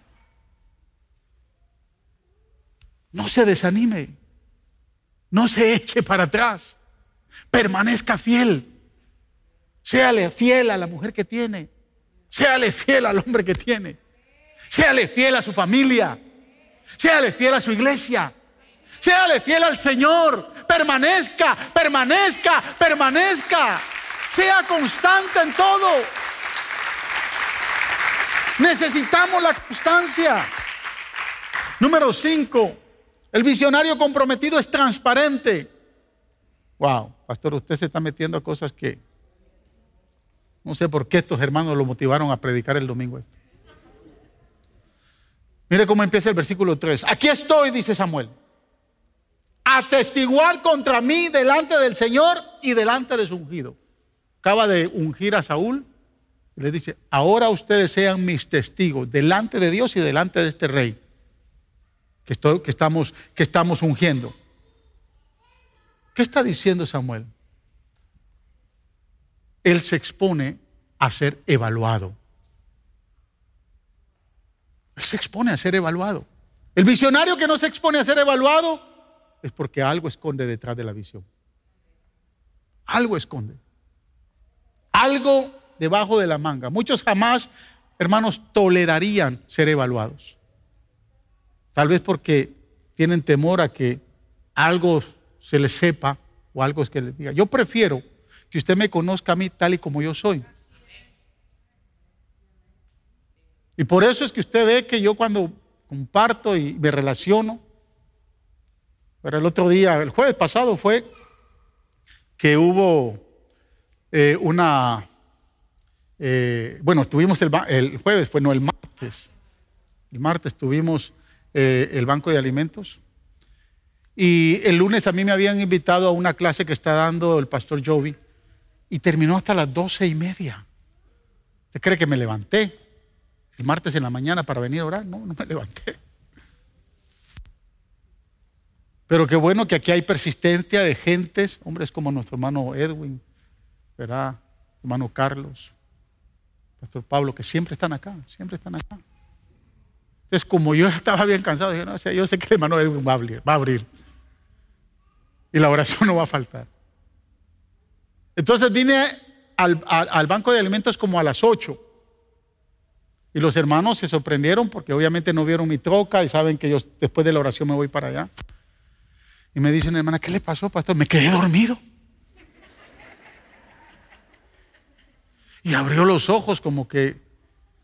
No se desanime. No se eche para atrás. Permanezca fiel. Séale fiel a la mujer que tiene. Séale fiel al hombre que tiene. Séale fiel a su familia. Séale fiel a su iglesia. Séale fiel al Señor permanezca, permanezca, permanezca. Sea constante en todo. Necesitamos la constancia. Número cinco, el visionario comprometido es transparente. Wow, pastor, usted se está metiendo a cosas que no sé por qué estos hermanos lo motivaron a predicar el domingo. Mire cómo empieza el versículo 3. Aquí estoy, dice Samuel atestiguar contra mí delante del Señor y delante de su ungido. Acaba de ungir a Saúl y le dice, ahora ustedes sean mis testigos delante de Dios y delante de este rey que, estamos, que estamos ungiendo. ¿Qué está diciendo Samuel? Él se expone a ser evaluado. Él se expone a ser evaluado. El visionario que no se expone a ser evaluado es porque algo esconde detrás de la visión. Algo esconde. Algo debajo de la manga. Muchos jamás, hermanos, tolerarían ser evaluados. Tal vez porque tienen temor a que algo se les sepa o algo es que les diga. Yo prefiero que usted me conozca a mí tal y como yo soy. Y por eso es que usted ve que yo cuando comparto y me relaciono, pero el otro día, el jueves pasado fue que hubo eh, una, eh, bueno, tuvimos el, el, jueves, fue no el martes. El martes tuvimos eh, el banco de alimentos. Y el lunes a mí me habían invitado a una clase que está dando el pastor Jovi y terminó hasta las doce y media. ¿Usted cree que me levanté el martes en la mañana para venir a orar? No, no me levanté. Pero qué bueno que aquí hay persistencia de gentes, hombres como nuestro hermano Edwin, ¿verdad? Hermano Carlos, Pastor Pablo, que siempre están acá, siempre están acá. Entonces, como yo estaba bien cansado, dije, no, o sea, yo sé que el hermano Edwin va a abrir. Y la oración no va a faltar. Entonces vine al, al- al banco de alimentos como a las 8. Y los hermanos se sorprendieron porque obviamente no vieron mi troca y saben que yo después de la oración me voy para allá. Y me dice una hermana, ¿qué le pasó, pastor? Me quedé dormido. Y abrió los ojos como que,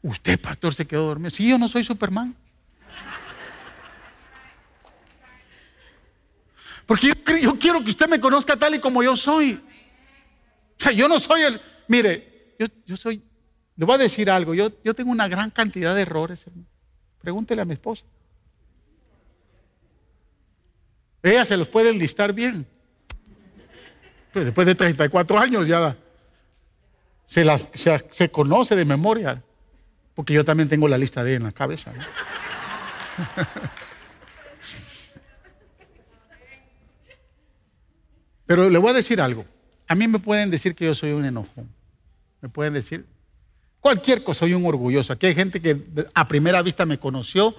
usted, pastor, se quedó dormido. Sí, yo no soy Superman. Porque yo, yo quiero que usted me conozca tal y como yo soy. O sea, yo no soy el... Mire, yo, yo soy... Le voy a decir algo. Yo, yo tengo una gran cantidad de errores. hermano. Pregúntele a mi esposa. Ella se los puede enlistar bien. Pues después de 34 años ya se, la- se- se conoce de memoria. Porque yo también tengo la lista de en la cabeza. ¿no? Pero le voy a decir algo. A mí me pueden decir que yo soy un enojón. Me pueden decir cualquier cosa, soy un orgulloso. Aquí hay gente que a primera vista me conoció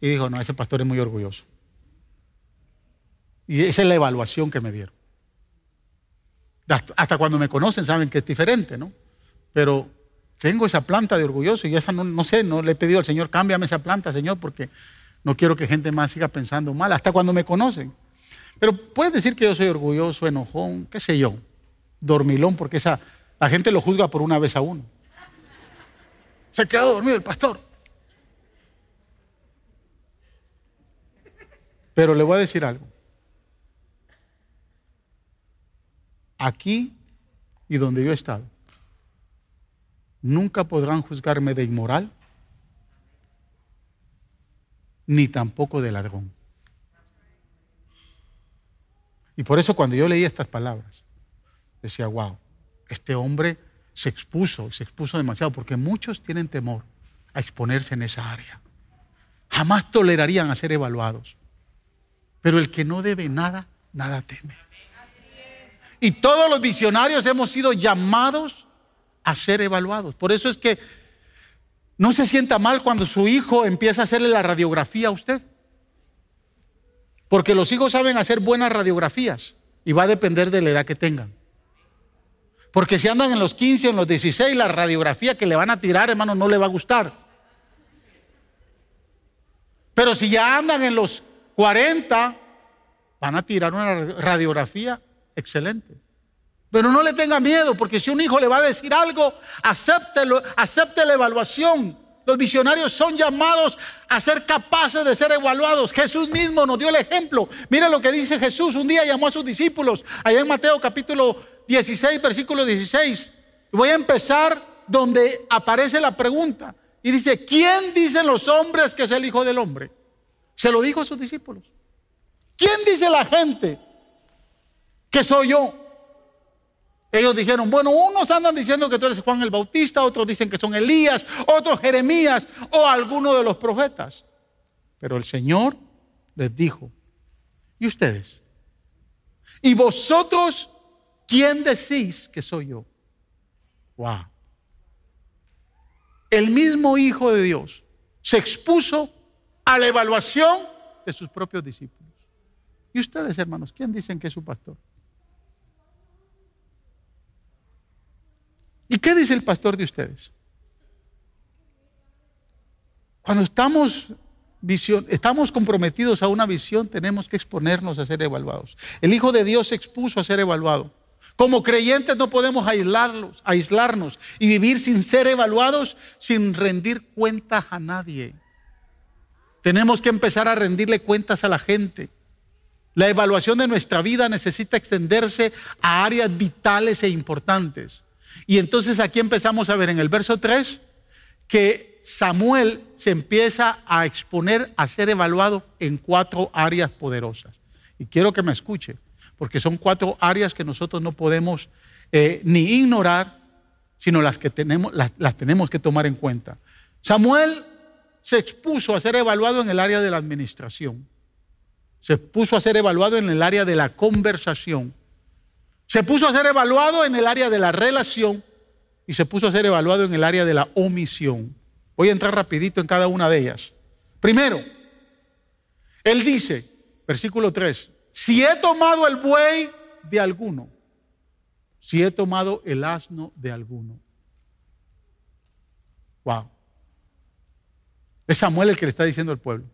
y dijo, no, ese pastor es muy orgulloso. Y esa es la evaluación que me dieron. Hasta cuando me conocen saben que es diferente, ¿no? Pero tengo esa planta de orgulloso y esa no, no sé, no le he pedido al Señor, cámbiame esa planta, Señor, porque no quiero que gente más siga pensando mal, hasta cuando me conocen. Pero puedes decir que yo soy orgulloso, enojón, qué sé yo, dormilón, porque esa, la gente lo juzga por una vez a uno. Se quedó dormido el pastor. Pero le voy a decir algo. Aquí y donde yo he estado, nunca podrán juzgarme de inmoral, ni tampoco de ladrón. Y por eso cuando yo leí estas palabras, decía, wow, este hombre se expuso, se expuso demasiado, porque muchos tienen temor a exponerse en esa área. Jamás tolerarían a ser evaluados. Pero el que no debe nada, nada teme. Y todos los visionarios hemos sido llamados a ser evaluados. Por eso es que no se sienta mal cuando su hijo empieza a hacerle la radiografía a usted. Porque los hijos saben hacer buenas radiografías y va a depender de la edad que tengan. Porque si andan en los 15 o en los 16, la radiografía que le van a tirar, hermano, no le va a gustar. Pero si ya andan en los 40, van a tirar una radiografía excelente. Pero no le tenga miedo, porque si un hijo le va a decir algo, acepte la evaluación. Los visionarios son llamados a ser capaces de ser evaluados. Jesús mismo nos dio el ejemplo. Mira lo que dice Jesús. Un día llamó a sus discípulos, allá en Mateo capítulo 16, versículo 16. Voy a empezar donde aparece la pregunta. Y dice, ¿quién dicen los hombres que es el Hijo del Hombre? Se lo dijo a sus discípulos. ¿Quién dice la gente que soy yo? Ellos dijeron, bueno, unos andan diciendo que tú eres Juan el Bautista, otros dicen que son Elías, otros Jeremías o alguno de los profetas. Pero el Señor les dijo, ¿y ustedes? ¿Y vosotros quién decís que soy yo? Wow. El mismo Hijo de Dios se expuso a la evaluación de sus propios discípulos. ¿Y ustedes, hermanos, quién dicen que es su pastor? ¿Y qué dice el pastor de ustedes? Cuando estamos, estamos comprometidos a una visión, tenemos que exponernos a ser evaluados. El Hijo de Dios se expuso a ser evaluado. Como creyentes no podemos aislarlos, aislarnos y vivir sin ser evaluados, sin rendir cuentas a nadie. Tenemos que empezar a rendirle cuentas a la gente. La evaluación de nuestra vida necesita extenderse a áreas vitales e importantes. Y entonces aquí empezamos a ver en el verso 3 que Samuel se empieza a exponer a ser evaluado en cuatro áreas poderosas. Y quiero que me escuche, porque son cuatro áreas que nosotros no podemos eh, ni ignorar, sino las que tenemos, las, tenemos que tomar en cuenta. Samuel se expuso a ser evaluado en el área de la administración. Se puso a ser evaluado en el área de la conversación. Se puso a ser evaluado en el área de la relación y se puso a ser evaluado en el área de la omisión. Voy a entrar rapidito en cada una de ellas. Primero, él dice, versículo 3, si he tomado el buey de alguno, si he tomado el asno de alguno. Wow. Es Samuel el que le está diciendo al pueblo.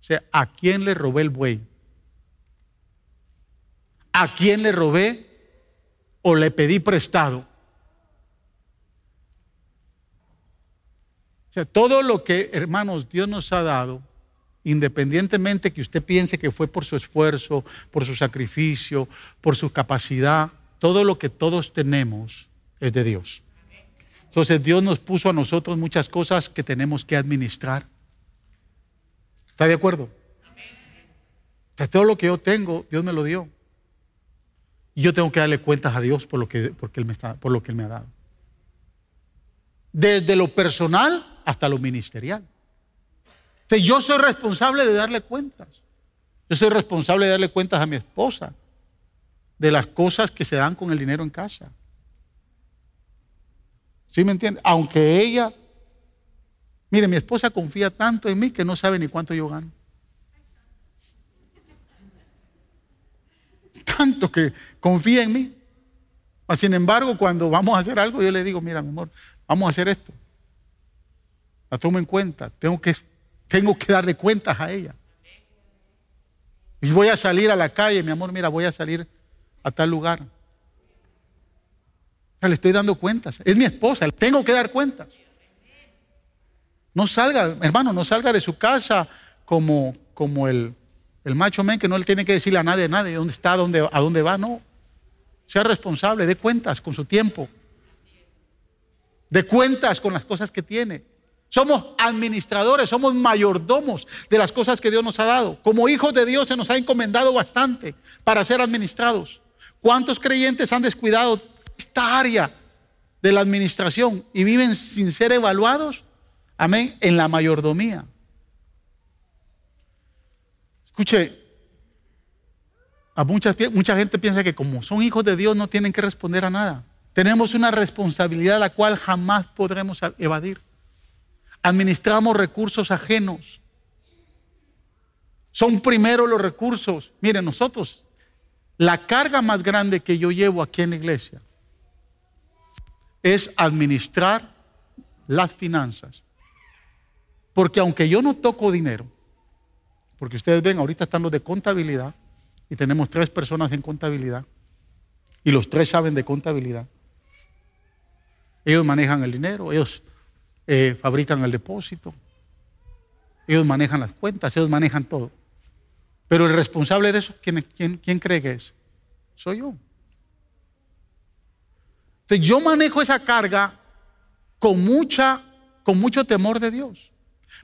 O sea, ¿a quién le robé el buey? ¿A quién le robé o le pedí prestado? O sea, todo lo que, hermanos, Dios nos ha dado, independientemente que usted piense que fue por su esfuerzo, por su sacrificio, por su capacidad, todo lo que todos tenemos es de Dios. Entonces Dios nos puso a nosotros muchas cosas que tenemos que administrar. ¿Está de acuerdo? Pues todo lo que yo tengo, Dios me lo dio. Y yo tengo que darle cuentas a Dios por lo que, él me por lo que Él me ha dado. Desde lo personal hasta lo ministerial. Yo soy responsable de darle cuentas. Yo soy responsable de darle cuentas a mi esposa de las cosas que se dan con el dinero en casa. ¿Sí me entiende? Aunque ella, mire, mi esposa confía tanto en mí que no sabe ni cuánto yo gano. Tanto que confía en mí. Sin embargo, cuando vamos a hacer algo, yo le digo, mira, mi amor, vamos a hacer esto. La tomo en cuenta. Tengo que, tengo que darle cuentas a ella. Y voy a salir a la calle, mi amor, mira, voy a salir a tal lugar. Le estoy dando cuentas. Es mi esposa, le tengo que dar cuentas. No salga, hermano, no salga de su casa como, como el, el macho men que no le tiene que decirle a nadie, a nadie, dónde está, a dónde va. No. Sea responsable, dé cuentas con su tiempo. De cuentas con las cosas que tiene. Somos administradores, somos mayordomos de las cosas que Dios nos ha dado. Como hijos de Dios se nos ha encomendado bastante para ser administrados. ¿Cuántos creyentes han descuidado esta área de la administración y viven sin ser evaluados? Amén, en la mayordomía. Escuche, a muchas, mucha gente piensa que como son hijos de Dios no tienen que responder a nada. Tenemos una responsabilidad la cual jamás podremos evadir. Administramos recursos ajenos. Son primero los recursos. Miren, nosotros la carga más grande que yo llevo aquí en la iglesia es administrar las finanzas. Porque aunque yo no toco dinero, porque ustedes ven, ahorita están los de contabilidad y tenemos tres personas en contabilidad y los tres saben de contabilidad. Ellos manejan el dinero, ellos eh, fabrican el depósito, ellos manejan las cuentas, ellos manejan todo. Pero el responsable de eso, ¿quién, quién, quién cree que es? Soy yo. Entonces yo manejo esa carga con, mucha, con mucho temor de Dios.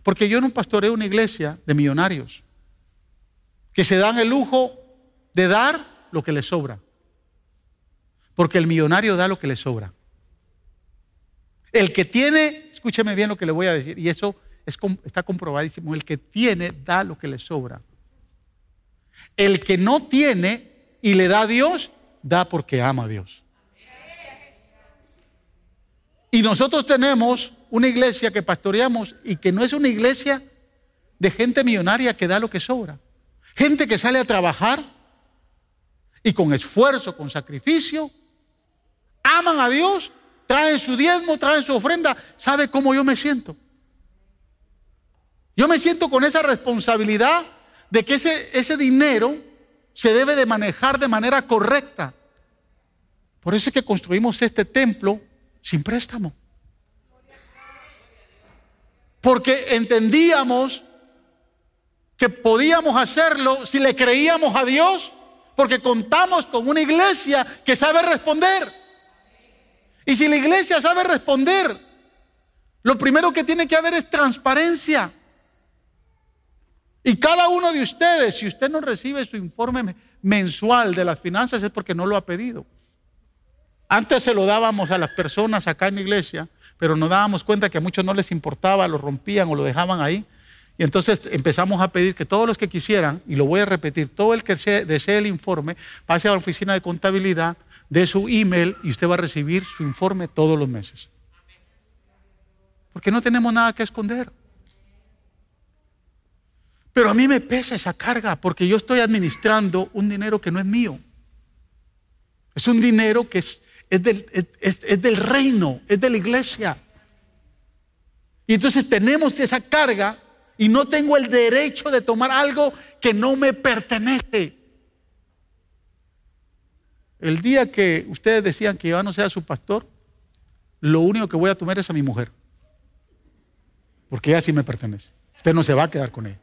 Porque yo no pastoreo una iglesia de millonarios que se dan el lujo de dar lo que les sobra. Porque el millonario da lo que le sobra. El que tiene, escúcheme bien lo que le voy a decir, y eso está comprobadísimo, el que tiene da lo que le sobra. El que no tiene y le da a Dios, da porque ama a Dios. Y nosotros tenemos una iglesia que pastoreamos y que no es una iglesia de gente millonaria que da lo que sobra. Gente que sale a trabajar y con esfuerzo, con sacrificio, aman a Dios, traen su diezmo, traen su ofrenda. ¿Sabe cómo yo me siento? Yo me siento con esa responsabilidad de que ese, ese dinero se debe de manejar de manera correcta. Por eso es que construimos este templo sin préstamo. Porque entendíamos que podíamos hacerlo si le creíamos a Dios, porque contamos con una iglesia que sabe responder. Y si la iglesia sabe responder, lo primero que tiene que haber es transparencia. Y cada uno de ustedes, si usted no recibe su informe mensual de las finanzas es porque no lo ha pedido. Antes se lo dábamos a las personas acá en la iglesia, pero nos dábamos cuenta que a muchos no les importaba, lo rompían o lo dejaban ahí. Y entonces empezamos a pedir que todos los que quisieran, y lo voy a repetir, todo el que desee el informe, pase a la oficina de contabilidad, de su email y usted va a recibir su informe todos los meses. Porque no tenemos nada que esconder. Pero a mí me pesa esa carga porque yo estoy administrando un dinero que no es mío. Es un dinero que es, del, es del reino, es de la iglesia. Y entonces tenemos esa carga y no tengo el derecho de tomar algo que no me pertenece. El día que ustedes decían que yo no sea su pastor, lo único que voy a tomar es a mi mujer. Porque ella sí me pertenece. Usted no se va a quedar con ella.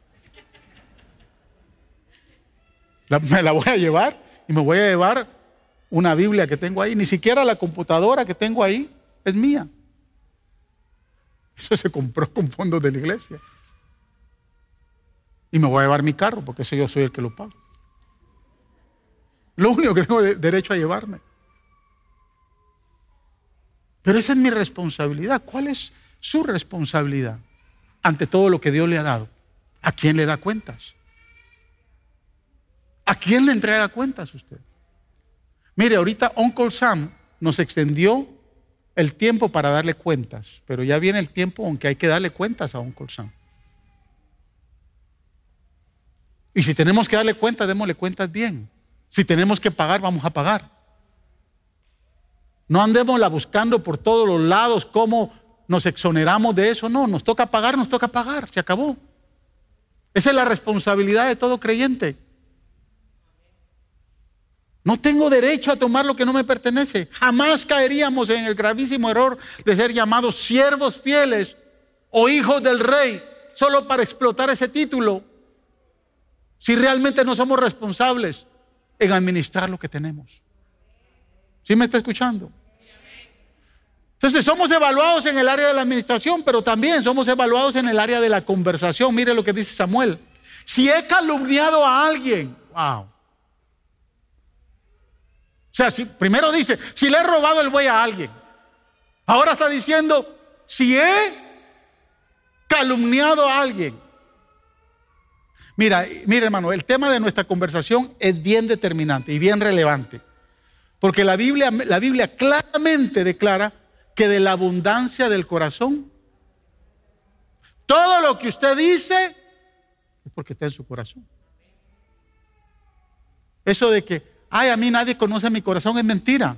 me la voy a llevar y me voy a llevar una Biblia que tengo ahí. Ni siquiera la computadora que tengo ahí es mía. Eso se compró con fondos de la iglesia. Y me voy a llevar mi carro porque ese yo soy el que lo pago. Lo único que tengo derecho a llevarme. Pero esa es mi responsabilidad. ¿Cuál es su responsabilidad ante todo lo que Dios le ha dado? ¿A quién le da cuentas? ¿A quién le entrega cuentas usted? Mire, ahorita Uncle Sam nos extendió el tiempo para darle cuentas, pero ya viene el tiempo en que hay que darle cuentas a Uncle Sam. Y si tenemos que darle cuentas, démosle cuentas bien. Si tenemos que pagar, vamos a pagar. No andémosla buscando por todos los lados cómo nos exoneramos de eso. No, nos toca pagar, nos toca pagar. Se acabó. Esa es la responsabilidad de todo creyente. No tengo derecho a tomar lo que no me pertenece. Jamás caeríamos en el gravísimo error de ser llamados siervos fieles o hijos del rey solo para explotar ese título si realmente no somos responsables en administrar lo que tenemos. ¿Sí me está escuchando? Entonces somos evaluados en el área de la administración, pero también somos evaluados en el área de la conversación. Mire lo que dice Samuel. Si he calumniado a alguien, wow. O sea, si, primero dice, si le he robado el buey a alguien. Ahora está diciendo, si he calumniado a alguien. Mira, mira hermano, el tema de nuestra conversación es bien determinante y bien relevante. Porque la Biblia, la Biblia claramente declara que de la abundancia del corazón, todo lo que usted dice es porque está en su corazón. Eso de que, ay, a mí nadie conoce mi corazón es mentira.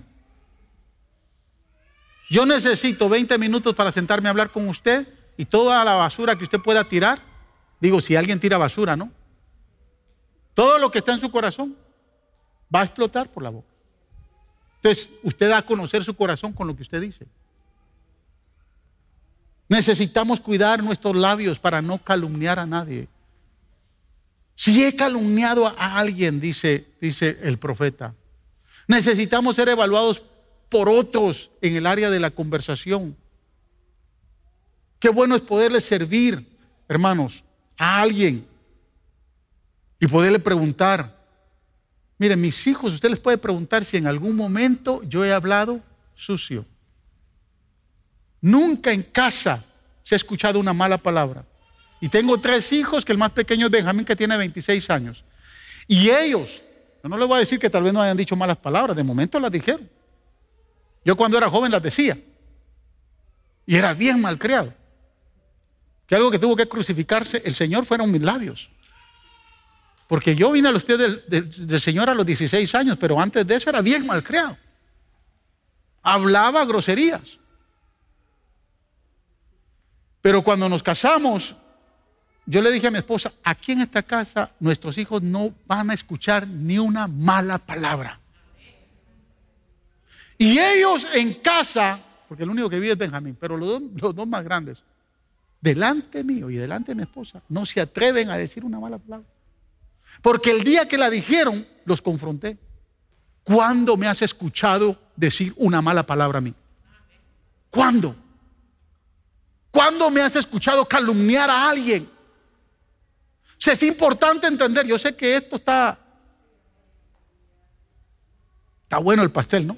Yo necesito 20 minutos para sentarme a hablar con usted y toda la basura que usted pueda tirar Digo, si alguien tira basura, ¿no? Todo lo que está en su corazón va a explotar por la boca. Entonces, usted da a conocer su corazón con lo que usted dice. Necesitamos cuidar nuestros labios para no calumniar a nadie. Si he calumniado a alguien, dice, dice el profeta, necesitamos ser evaluados por otros en el área de la conversación. Qué bueno es poderles servir, hermanos a alguien y poderle preguntar. Miren, mis hijos, usted les puede preguntar si en algún momento yo he hablado sucio. Nunca en casa se ha escuchado una mala palabra. Y tengo tres hijos, que el más pequeño es Benjamín, que tiene 26 años. Y ellos, yo no les voy a decir que tal vez no hayan dicho malas palabras, de momento las dijeron. Yo cuando era joven las decía. Y era bien malcriado que algo que tuvo que crucificarse el Señor fueron mis labios. Porque yo vine a los pies del, Señor a los 16 años, pero antes de eso era bien malcriado. Hablaba groserías. Pero cuando nos casamos, yo le dije a mi esposa, aquí en esta casa nuestros hijos no van a escuchar ni una mala palabra. Y ellos en casa, porque el único que vive es Benjamín, pero los dos más grandes, delante mío y delante de mi esposa, no se atreven a decir una mala palabra. Porque el día que la dijeron, los confronté. ¿Cuándo me has escuchado decir una mala palabra a mí? ¿Cuándo? ¿Cuándo me has escuchado calumniar a alguien? Es importante entender, yo sé que esto está, está bueno el pastel, ¿no?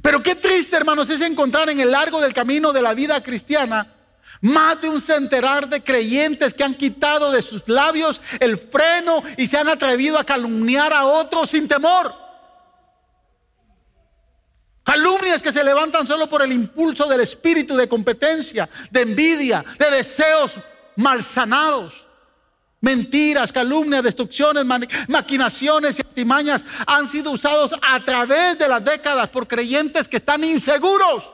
Pero qué triste, hermanos, es encontrar en el largo del camino de la vida cristiana más de un centenar de creyentes que han quitado de sus labios el freno y se han atrevido a calumniar a otros sin temor. Calumnias que se levantan solo por el impulso del espíritu de competencia, de envidia, de deseos malsanados. Mentiras, calumnias, destrucciones, maquinaciones y artimañas han sido usados a través de las décadas por creyentes que están inseguros,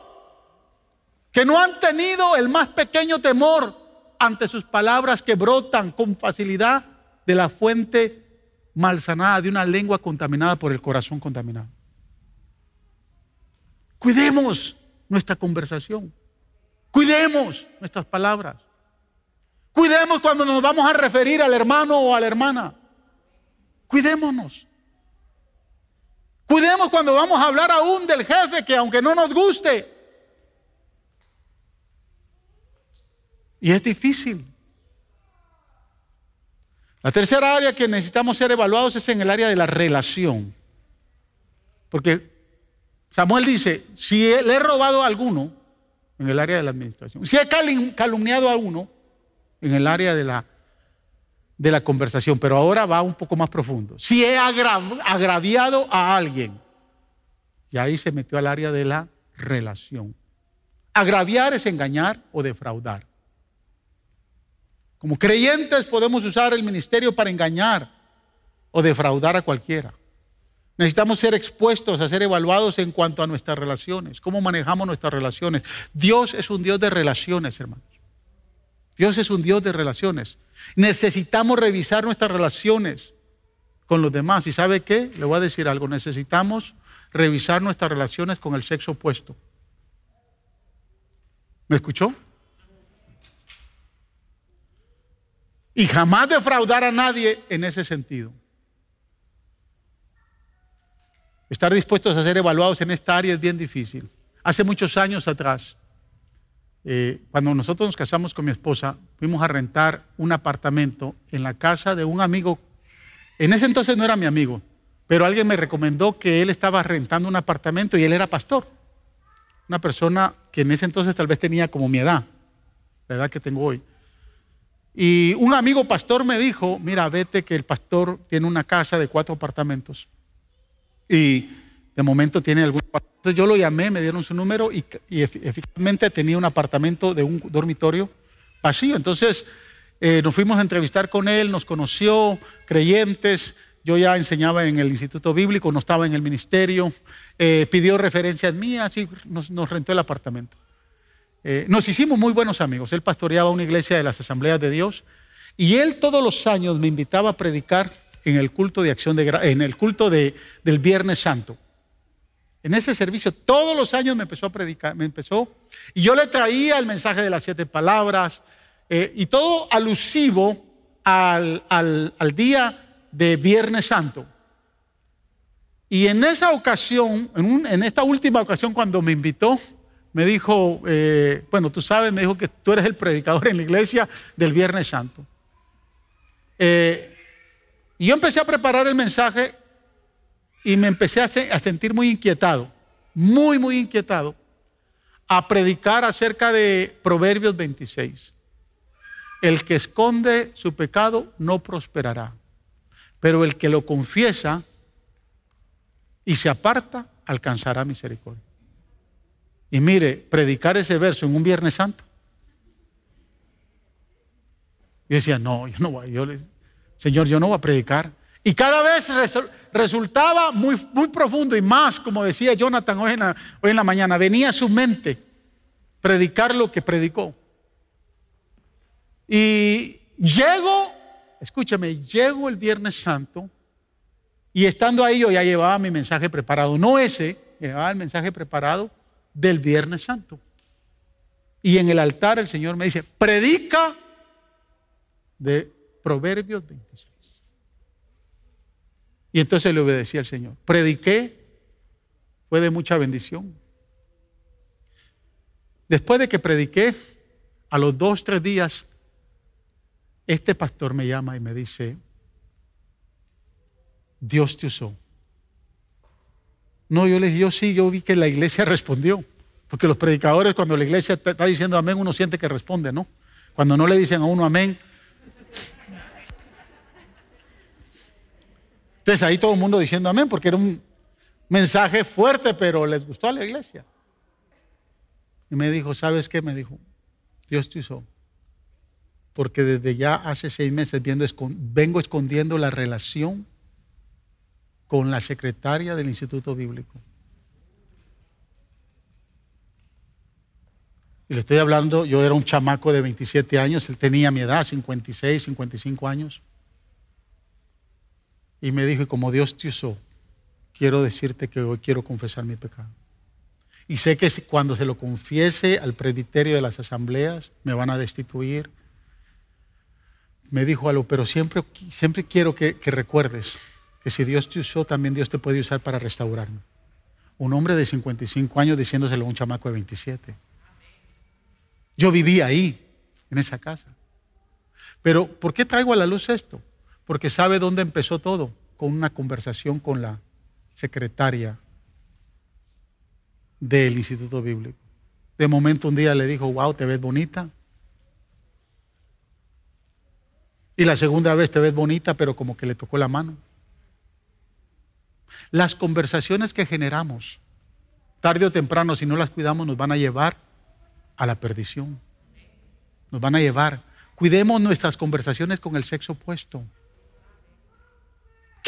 que no han tenido el más pequeño temor ante sus palabras que brotan con facilidad de la fuente malsanada, de una lengua contaminada por el corazón contaminado. Cuidemos nuestra conversación. Cuidemos nuestras palabras. Cuidemos cuando nos vamos a referir al hermano o a la hermana. Cuidémonos. Cuidemos cuando vamos a hablar aún del jefe que aunque no nos guste. Y es difícil. La tercera área que necesitamos ser evaluados es en el área de la relación. Porque Samuel dice, si le he robado a alguno en el área de la administración, si he calumniado a uno en el área de la, de la conversación, pero ahora va un poco más profundo. Si he agraviado a alguien, y ahí se metió al área de la relación. Agraviar es engañar o defraudar. Como creyentes podemos usar el ministerio para engañar o defraudar a cualquiera. Necesitamos ser expuestos a ser evaluados en cuanto a nuestras relaciones, cómo manejamos nuestras relaciones. Dios es un Dios de relaciones, hermanos. Dios es un Dios de relaciones. Necesitamos revisar nuestras relaciones con los demás. ¿Y sabe qué? Le voy a decir algo. Necesitamos revisar nuestras relaciones con el sexo opuesto. ¿Me escuchó? Y jamás defraudar a nadie en ese sentido. Estar dispuestos a ser evaluados en esta área es bien difícil. Hace muchos años atrás, eh, cuando nosotros nos casamos con mi esposa, fuimos a rentar un apartamento en la casa de un amigo. En ese entonces no era mi amigo, pero alguien me recomendó que él estaba rentando un apartamento y él era pastor. Una persona que en ese entonces tal vez tenía como mi edad, la edad que tengo hoy. Y un amigo pastor me dijo, mira, vete que el pastor tiene una casa de cuatro apartamentos. Y de momento tiene algún... Entonces yo lo llamé, me dieron su número y, efectivamente tenía un apartamento de un dormitorio vacío. Entonces eh, nos fuimos a entrevistar con él, nos conoció, creyentes. Yo ya enseñaba en el Instituto Bíblico, no estaba en el ministerio. Eh, pidió referencias mías y nos, nos rentó el apartamento. Eh, nos hicimos muy buenos amigos. Él pastoreaba una iglesia de las asambleas de Dios y él todos los años me invitaba a predicar en el culto de acción de en el culto del Viernes Santo. En ese servicio todos los años me empezó a predicar, me empezó y yo le traía el mensaje de las siete palabras eh, y todo alusivo al, día de Viernes Santo. Y en esa ocasión, en, en esta última ocasión cuando me invitó, me dijo, eh, bueno, tú sabes, me dijo que tú eres el predicador en la iglesia del Viernes Santo. Eh, y yo empecé a preparar el mensaje y me empecé a, sentir muy inquietado, muy, muy inquietado, a predicar acerca de Proverbios 26. El que esconde su pecado no prosperará, pero el que lo confiesa y se aparta alcanzará misericordia. Y mire, predicar ese verso en un Viernes Santo. Yo decía, no, yo no voy, yo le, Señor, yo no voy a predicar. Y cada vez resultaba muy, muy profundo y más, como decía Jonathan hoy en, la, hoy en la mañana, venía a su mente predicar lo que predicó. Y llego, escúchame, llego el Viernes Santo y estando ahí yo ya llevaba mi mensaje preparado, no ese, llevaba el mensaje preparado del Viernes Santo. Y en el altar el Señor me dice, predica de Proverbios 26. Y entonces le obedecí al Señor. Prediqué, fue de mucha bendición. Después de que prediqué, a los dos, tres días, este pastor me llama y me dice, Dios te usó. No, yo le dije, yo sí, yo vi que la iglesia respondió. Porque los predicadores, cuando la iglesia está diciendo amén, uno siente que responde, ¿no? Cuando no le dicen a uno amén. Entonces ahí todo el mundo diciendo amén, porque era un mensaje fuerte, pero les gustó a la iglesia. Y me dijo, ¿sabes qué? Me dijo, Dios te usó. Porque desde ya hace seis meses vengo escondiendo la relación con la secretaria del Instituto Bíblico. Y le estoy hablando, yo era un chamaco de 27 años, él tenía mi edad, 56, 55 años. Y me dijo, y como Dios te usó, quiero decirte que hoy quiero confesar mi pecado. Y sé que cuando se lo confiese al presbiterio de las asambleas, me van a destituir. Me dijo algo, pero siempre, siempre quiero que, que recuerdes que si Dios te usó, también Dios te puede usar para restaurarme. Un hombre de 55 años diciéndoselo a un chamaco de 27. Yo vivía ahí, en esa casa. Pero ¿por qué traigo a la luz esto? Porque sabe dónde empezó todo, con una conversación con la secretaria del Instituto Bíblico. De momento un día le dijo, wow, te ves bonita. Y la segunda vez te ves bonita, pero como que le tocó la mano. Las conversaciones que generamos, tarde o temprano, si no las cuidamos, nos van a llevar a la perdición. Nos van a llevar. Cuidemos nuestras conversaciones con el sexo opuesto.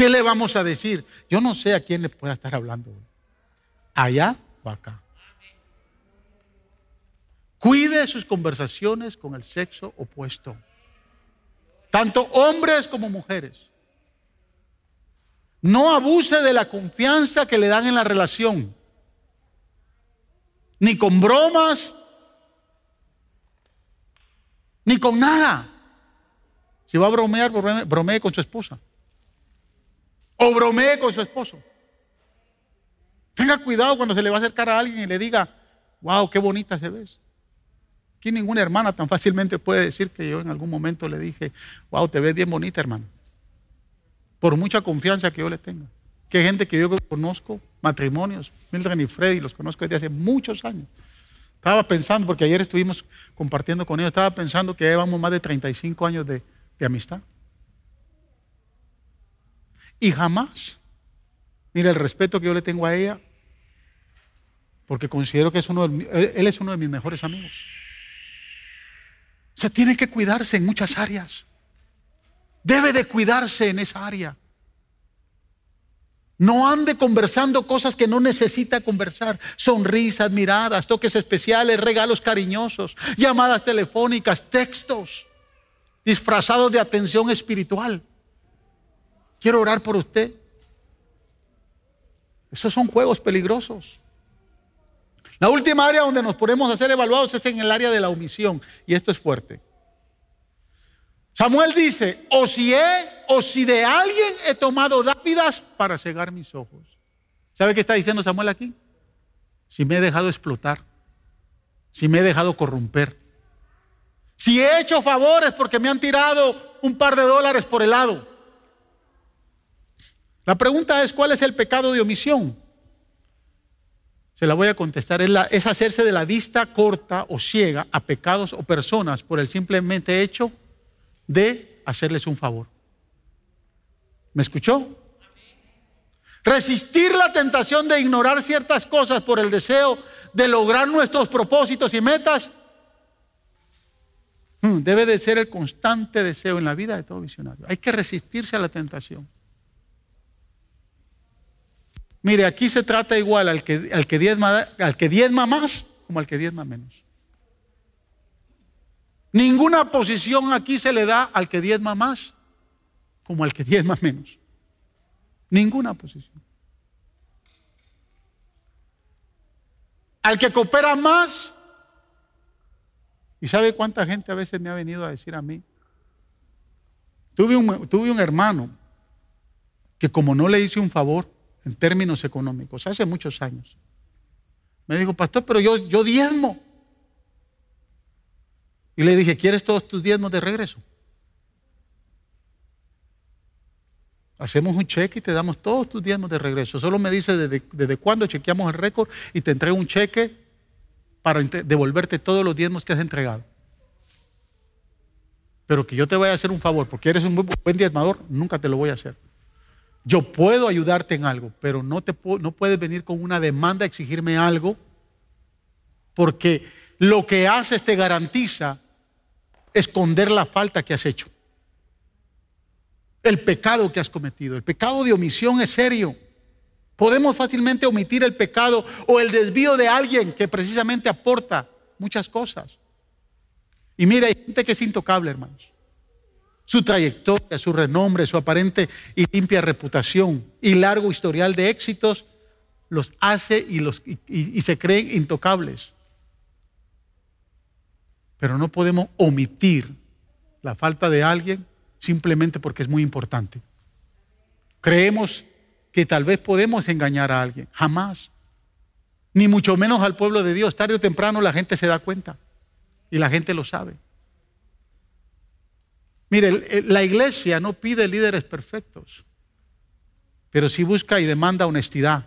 ¿Qué le vamos a decir? Yo no sé a quién le pueda estar hablando. Allá o acá. Cuide sus conversaciones con el sexo opuesto. Tanto hombres como mujeres. No abuse de la confianza que le dan en la relación. Ni con bromas, ni con nada. Si va a bromear, bromee, con su esposa. O bromee con su esposo. Tenga cuidado cuando se le va a acercar a alguien y le diga, wow, qué bonita se ves. Aquí ninguna hermana tan fácilmente puede decir que yo en algún momento le dije, wow, te ves bien bonita, hermano. Por mucha confianza que yo le tenga. Que gente que yo conozco, matrimonios, Mildred y Freddy, los conozco desde hace muchos años. Estaba pensando, porque ayer estuvimos compartiendo con ellos, estaba pensando que llevamos más de 35 años de, amistad. Y jamás, mira el respeto que yo le tengo a ella, porque considero que es uno él es uno de mis mejores amigos. O sea, tiene que cuidarse en muchas áreas. Debe de cuidarse en esa área. No ande conversando cosas que no necesita conversar. Sonrisas, miradas, toques especiales, regalos cariñosos, llamadas telefónicas, textos, disfrazados de atención espiritual. Quiero orar por usted. Esos son juegos peligrosos. La última área donde nos podemos hacer evaluados es en el área de la omisión. Y esto es fuerte. Samuel dice, o si he, o si de alguien he tomado lápidas para cegar mis ojos. ¿Sabe qué está diciendo Samuel aquí? Si me he dejado explotar, si me he dejado corromper, si he hecho favores porque me han tirado un par de dólares por el lado. La pregunta es, ¿cuál es el pecado de omisión? Se la voy a contestar. Es, hacerse de la vista corta o ciega a pecados o personas por el simplemente hecho de hacerles un favor. ¿Me escuchó? Resistir la tentación de ignorar ciertas cosas por el deseo de lograr nuestros propósitos y metas hmm, debe de ser el constante deseo en la vida de todo visionario. Hay que resistirse a la tentación. Mire, aquí se trata igual al que, al que, diezma, al que diezma más como al que diezma menos. Ninguna posición aquí se le da al que diezma más como al que diezma menos. Ninguna posición. Al que coopera más. ¿Y sabe cuánta gente a veces me ha venido a decir a mí? Tuve un, tuve un hermano que como no le hice un favor en términos económicos, hace muchos años, me dijo, pastor, pero yo, yo diezmo. Y le dije, ¿quieres todos tus diezmos de regreso? Hacemos un cheque y te damos todos tus diezmos de regreso. Solo me dice desde, desde cuándo chequeamos el récord y te entrego un cheque para devolverte todos los diezmos que has entregado. Pero que yo te vaya a hacer un favor, porque eres un buen diezmador, nunca te lo voy a hacer. Yo puedo ayudarte en algo, pero no, te, no puedes venir con una demanda a exigirme algo porque lo que haces te garantiza esconder la falta que has hecho. El pecado que has cometido. El pecado de omisión es serio. Podemos fácilmente omitir el pecado o el desvío de alguien que precisamente aporta muchas cosas. Y mira, hay gente que es intocable, hermanos. Su trayectoria, su renombre, su aparente y limpia reputación y largo historial de éxitos los hace y, los, y se creen intocables. Pero no podemos omitir la falta de alguien simplemente porque es muy importante. Creemos que tal vez podemos engañar a alguien. Jamás. Ni mucho menos al pueblo de Dios. Tarde o temprano la gente se da cuenta. Y la gente lo sabe. Mire, la iglesia no pide líderes perfectos, pero sí busca y demanda honestidad.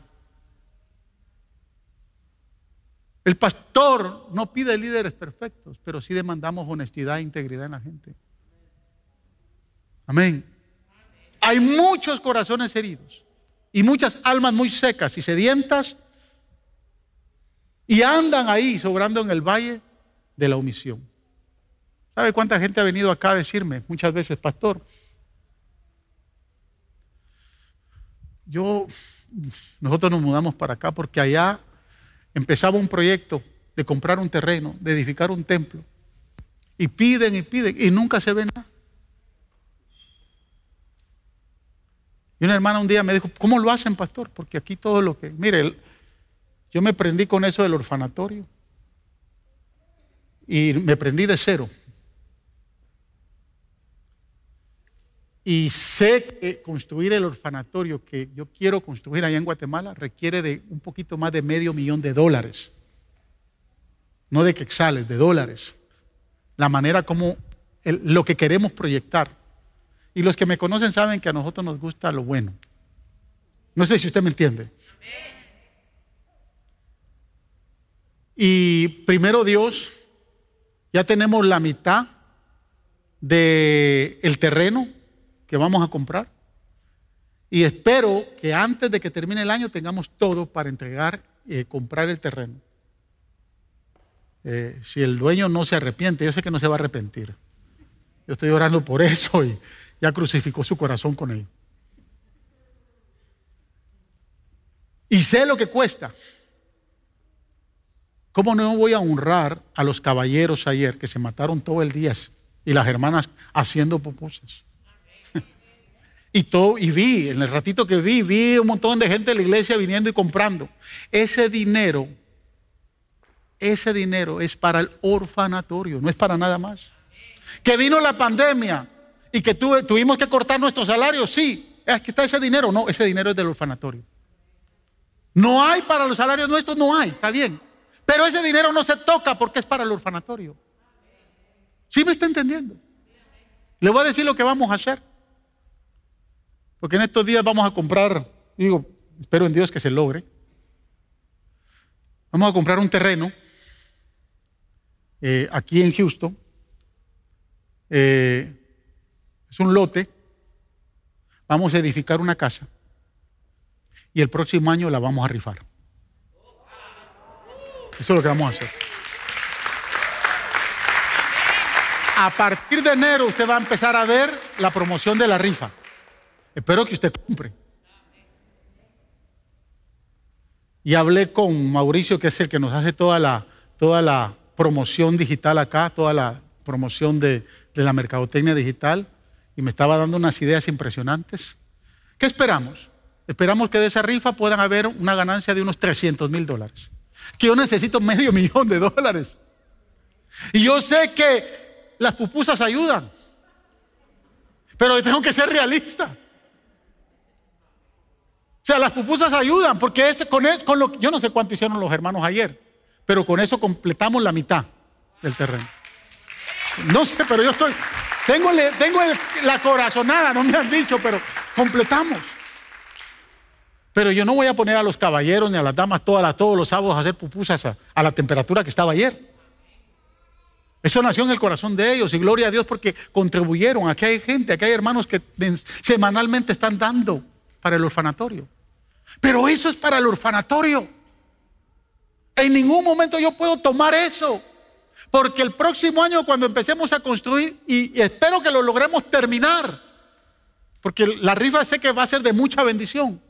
El pastor no pide líderes perfectos, pero sí demandamos honestidad e integridad en la gente. Amén. Hay muchos corazones heridos y muchas almas muy secas y sedientas y andan ahí sobrando en el valle de la omisión. ¿Sabe cuánta gente ha venido acá a decirme muchas veces, pastor? Yo, nosotros nos mudamos para acá porque allá empezaba un proyecto de comprar un terreno, de edificar un templo. Y piden y piden y nunca se ve nada. Y una hermana un día me dijo, ¿cómo lo hacen, pastor? Porque aquí todo lo que... Mire, yo me prendí con eso del orfanatorio. Y me prendí de cero. Y sé que construir el orfanatorio que yo quiero construir allá en Guatemala requiere de un poquito más de medio millón de dólares. No de quexales, de dólares. La manera como lo que queremos proyectar. Y los que me conocen saben que a nosotros nos gusta lo bueno. No sé si usted me entiende. Y primero Dios, ya tenemos la mitad del el terreno que vamos a comprar. Y espero que antes de que termine el año tengamos todo para entregar, eh, comprar el terreno. Eh, si el dueño no se arrepiente, yo sé que no se va a arrepentir. Yo estoy orando por eso y, ya crucificó su corazón con él. Y sé lo que cuesta. ¿Cómo no voy a honrar a los caballeros ayer que se mataron todo el día y las hermanas haciendo pupusas? Y todo, y vi, en el ratito que vi, vi un montón de gente de la iglesia viniendo y comprando. Ese dinero, ese dinero es para el orfanatorio, no es para nada más. Que vino la pandemia y que tuvimos que cortar nuestros salarios, sí, que está ese dinero, no, ese dinero es del orfanatorio. No hay para los salarios nuestros, no hay, está bien. Pero ese dinero no se toca porque es para el orfanatorio. ¿Sí me está entendiendo? Le voy a decir lo que vamos a hacer. Porque en estos días vamos a comprar, digo, espero en Dios que se logre. Vamos a comprar un terreno eh, aquí en Houston. Eh, es un lote, vamos a edificar una casa y el próximo año la vamos a rifar. Eso es lo que vamos a hacer. A partir de enero usted va a empezar a ver la promoción de la rifa. Espero que usted compre. Y hablé con Mauricio, que es el que nos hace toda la, toda la promoción digital acá, toda la promoción de, de la mercadotecnia digital y me estaba dando unas ideas impresionantes. ¿Qué esperamos? Esperamos que de esa rifa puedan haber una ganancia de unos 300 mil dólares. Que yo necesito medio millón de dólares. Y yo sé que las pupusas ayudan. Pero tengo que ser realista. O sea, las pupusas ayudan porque con, lo, yo no sé cuánto hicieron los hermanos ayer, pero con eso completamos la mitad del terreno. No sé, pero yo estoy, tengo, la corazonada, no me han dicho, pero completamos. Pero yo no voy a poner a los caballeros ni a las damas todas todos los sábados a hacer pupusas a la temperatura que estaba ayer. Eso nació en el corazón de ellos y gloria a Dios porque contribuyeron. Aquí hay gente, aquí hay hermanos que semanalmente están dando para el orfanatorio. Pero eso es para el orfanatorio. En ningún momento yo puedo tomar eso. Porque el próximo año cuando empecemos a construir, y, espero que lo logremos terminar, porque la rifa sé que va a ser de mucha bendición.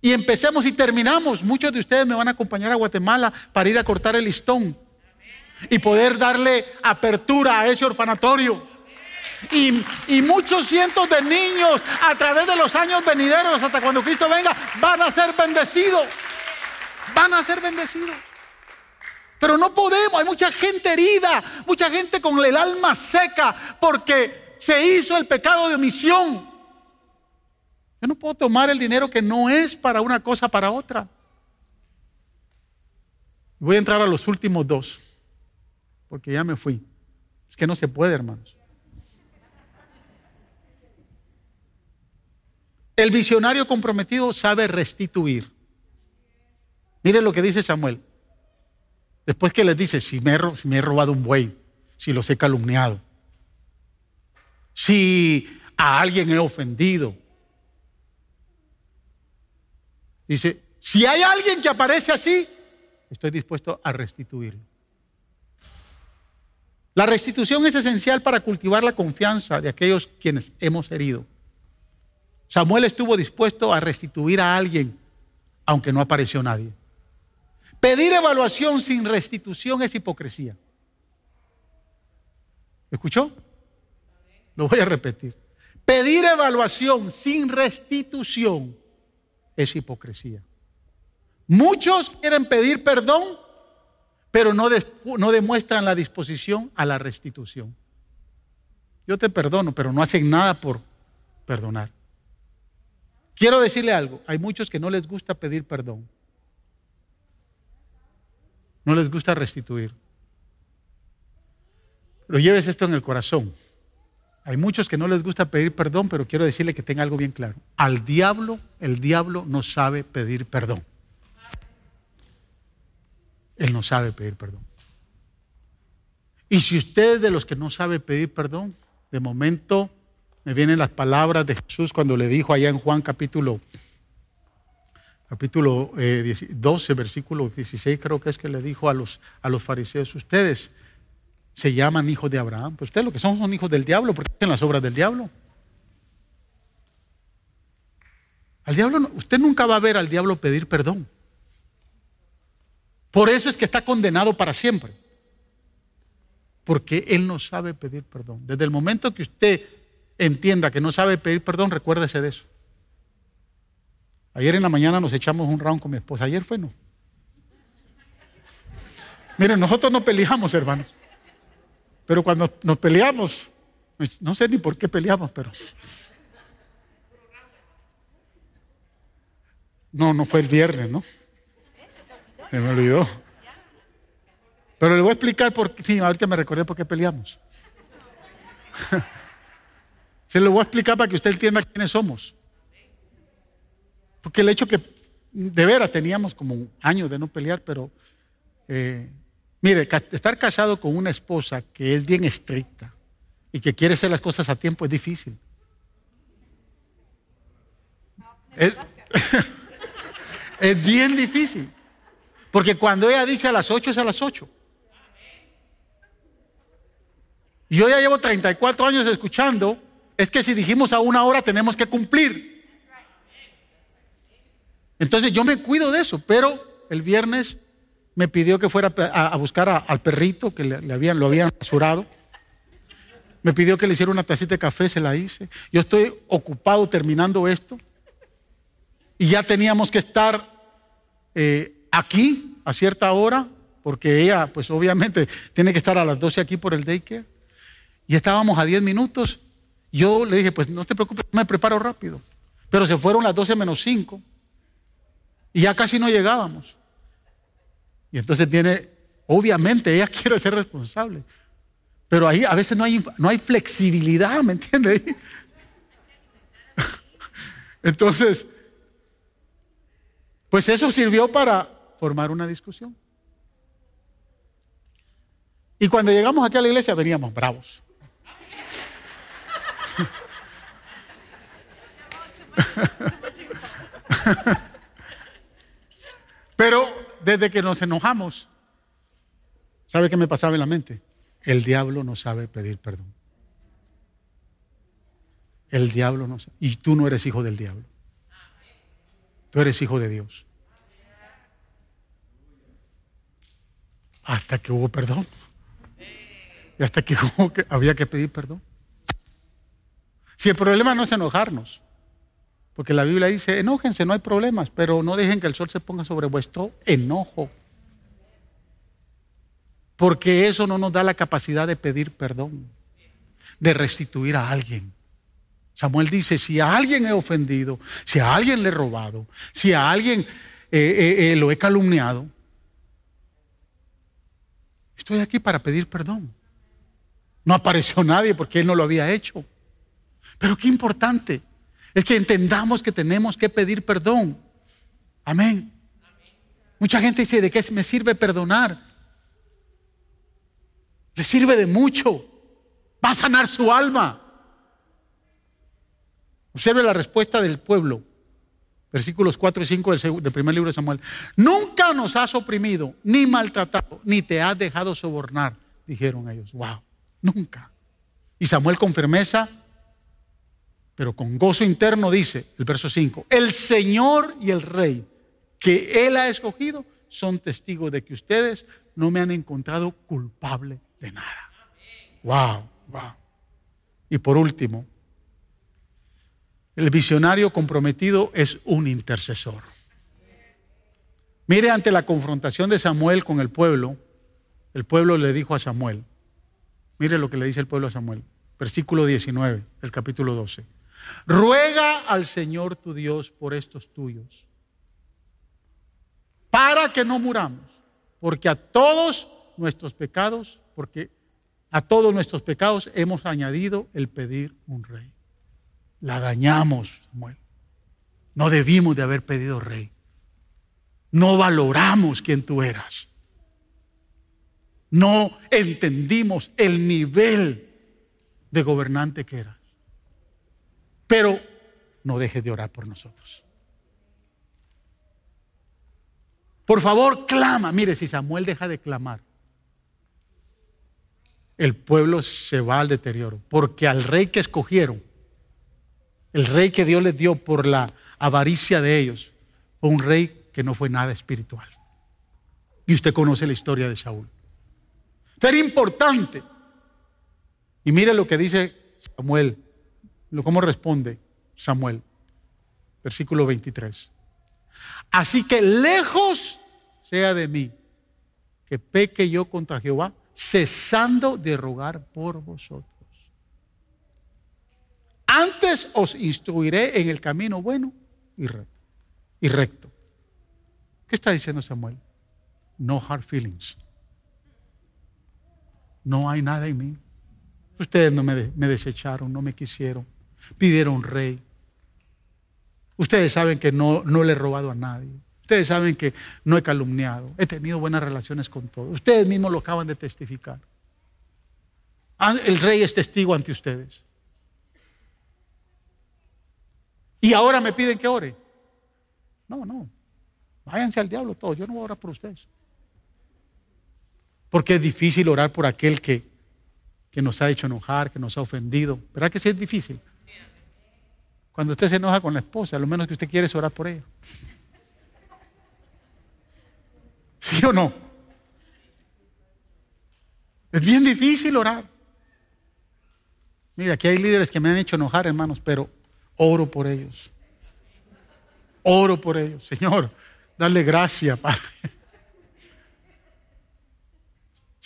Y empecemos y terminamos. Muchos de ustedes me van a acompañar a Guatemala para ir a cortar el listón y poder darle apertura a ese orfanatorio. Y, muchos cientos de niños a través de los años venideros hasta cuando Cristo venga van a ser bendecidos. Van a ser bendecidos. Pero no podemos, hay mucha gente herida, mucha gente con el alma seca porque se hizo el pecado de omisión. Yo no puedo tomar el dinero que no es para una cosa, para otra. Voy a entrar a los últimos dos, porque ya me fui. Es que no se puede, hermanos. El visionario comprometido sabe restituir. Mire lo que dice Samuel. Después que les dice, si me, he, robado un buey, si los he calumniado, si a alguien he ofendido. Dice, si hay alguien que aparece así, estoy dispuesto a restituirlo. La restitución es esencial para cultivar la confianza de aquellos quienes hemos herido. Samuel estuvo dispuesto a restituir a alguien, aunque no apareció nadie. Pedir evaluación sin restitución es hipocresía. ¿Escuchó? Lo voy a repetir. Pedir evaluación sin restitución es hipocresía. Muchos quieren pedir perdón, pero no, demuestran la disposición a la restitución. Yo te perdono, pero no hacen nada por perdonar. Quiero decirle algo, hay muchos que no les gusta pedir perdón. No les gusta restituir. Pero lleves esto en el corazón. Hay muchos que no les gusta pedir perdón, pero quiero decirle que tenga algo bien claro. Al diablo, el diablo no sabe pedir perdón. Él no sabe pedir perdón. Y si usted es de los que no sabe pedir perdón, de momento me vienen las palabras de Jesús cuando le dijo allá en Juan capítulo, capítulo 12, eh, versículo 16, creo que es que le dijo a los, a los fariseos, ustedes se llaman hijos de Abraham, pues ustedes lo que son son hijos del diablo, porque hacen las obras del diablo. Al diablo, usted nunca va a ver al diablo pedir perdón. Por eso es que está condenado para siempre. Porque él no sabe pedir perdón. Desde el momento que usted entienda que no sabe pedir perdón, recuérdese de eso. Ayer en la mañana nos echamos un round con mi esposa. Ayer fue, ¿no? Miren, nosotros no peleamos, hermanos. Pero cuando nos peleamos, no sé ni por qué peleamos, pero... No, no fue el viernes, ¿no? Se me olvidó. Pero le voy a explicar por qué. Sí, ahorita me recordé por qué peleamos. Se lo voy a explicar para que usted entienda quiénes somos. Porque el hecho que de veras teníamos como años de no pelear, pero eh, mire, estar casado con una esposa que es bien estricta y que quiere hacer las cosas a tiempo es difícil. Es, es bien difícil. Porque cuando ella dice a las 8 es a las 8. Yo ya llevo 34 años escuchando es que si dijimos a una hora tenemos que cumplir. Entonces yo me cuido de eso, pero el viernes me pidió que fuera a, buscar al perrito que le, habían, lo habían rasurado. Me pidió que le hiciera una tacita de café, se la hice. Yo estoy ocupado terminando esto. Y ya teníamos que estar eh, aquí a cierta hora, porque ella, pues obviamente, tiene que estar a las 12 aquí por el daycare. Y estábamos a 10 minutos yo le dije, pues no te preocupes, me preparo rápido. Pero se fueron las 12 menos 5 y ya casi no llegábamos. Y entonces viene, obviamente ella quiere ser responsable, pero ahí a veces no hay, no hay flexibilidad, ¿me entiendes? Entonces, pues eso sirvió para formar una discusión. Y cuando llegamos aquí a la iglesia veníamos bravos. Pero desde que nos enojamos, ¿sabe qué me pasaba en la mente? El diablo no sabe pedir perdón. El diablo no sabe. Y tú no eres hijo del diablo. Tú eres hijo de Dios. Hasta que hubo perdón. Y hasta que, hubo que había que pedir perdón. Si el problema no es enojarnos, porque la Biblia dice, enójense, no hay problemas, pero no dejen que el sol se ponga sobre vuestro enojo. Porque eso no nos da la capacidad de pedir perdón, de restituir a alguien. Samuel dice, si a alguien he ofendido, si a alguien le he robado, si a alguien eh, eh, eh, lo he calumniado, estoy aquí para pedir perdón. No apareció nadie porque él no lo había hecho. Pero qué importante es que entendamos que tenemos que pedir perdón. Amén. Mucha gente dice, ¿de qué me sirve perdonar? Le sirve de mucho. Va a sanar su alma. Observe la respuesta del pueblo. Versículos 4 y 5 del, del, primer libro de Samuel. Nunca nos has oprimido, ni maltratado, ni te has dejado sobornar, dijeron ellos. Wow, nunca. Y Samuel con firmeza, pero con gozo interno dice, el verso 5, el Señor y el Rey que Él ha escogido son testigos de que ustedes no me han encontrado culpable de nada. Wow, wow. Y por último, el visionario comprometido es un intercesor. Mire, ante la confrontación de Samuel con el pueblo, el pueblo le dijo a Samuel, mire lo que le dice el pueblo a Samuel, versículo 19 del capítulo 12. Ruega al Señor tu Dios por estos tuyos, para que no muramos, porque a todos nuestros pecados, porque a todos nuestros pecados hemos añadido el pedir un rey. La dañamos, Samuel. No debimos de haber pedido rey. No valoramos quién tú eras. No entendimos el nivel de gobernante que eras. Pero no dejes de orar por nosotros. Por favor, clama. Mire, si Samuel deja de clamar, el pueblo se va al deterioro. Porque al rey que escogieron el rey que Dios les dio por la avaricia de ellos fue un rey que no fue nada espiritual. Y usted conoce la historia de Saúl. Era importante. Y mire lo que dice Samuel, cómo responde Samuel. Versículo 23. Así que lejos sea de mí que peque yo contra Jehová, cesando de rogar por vosotros. Antes os instruiré en el camino bueno y recto. ¿Qué está diciendo Samuel? No hard feelings. No hay nada en mí. Ustedes no me desecharon, no me quisieron. Pidieron rey. Ustedes saben que no, no le he robado a nadie. Ustedes saben que no he calumniado. He tenido buenas relaciones con todos. Ustedes mismos lo acaban de testificar. Ah, el rey es testigo ante ustedes. Y ahora me piden que ore. No, no. Váyanse al diablo todos. Yo no voy a orar por ustedes. Porque es difícil orar por aquel que, que nos ha hecho enojar, que nos ha ofendido. ¿Verdad que sí es difícil? Cuando usted se enoja con la esposa, lo menos que usted quiere es orar por ella. ¿Sí o no? Es bien difícil orar. Mira, aquí hay líderes que me han hecho enojar, hermanos, pero Oro por ellos. Oro por ellos. Señor, dale gracia, Padre.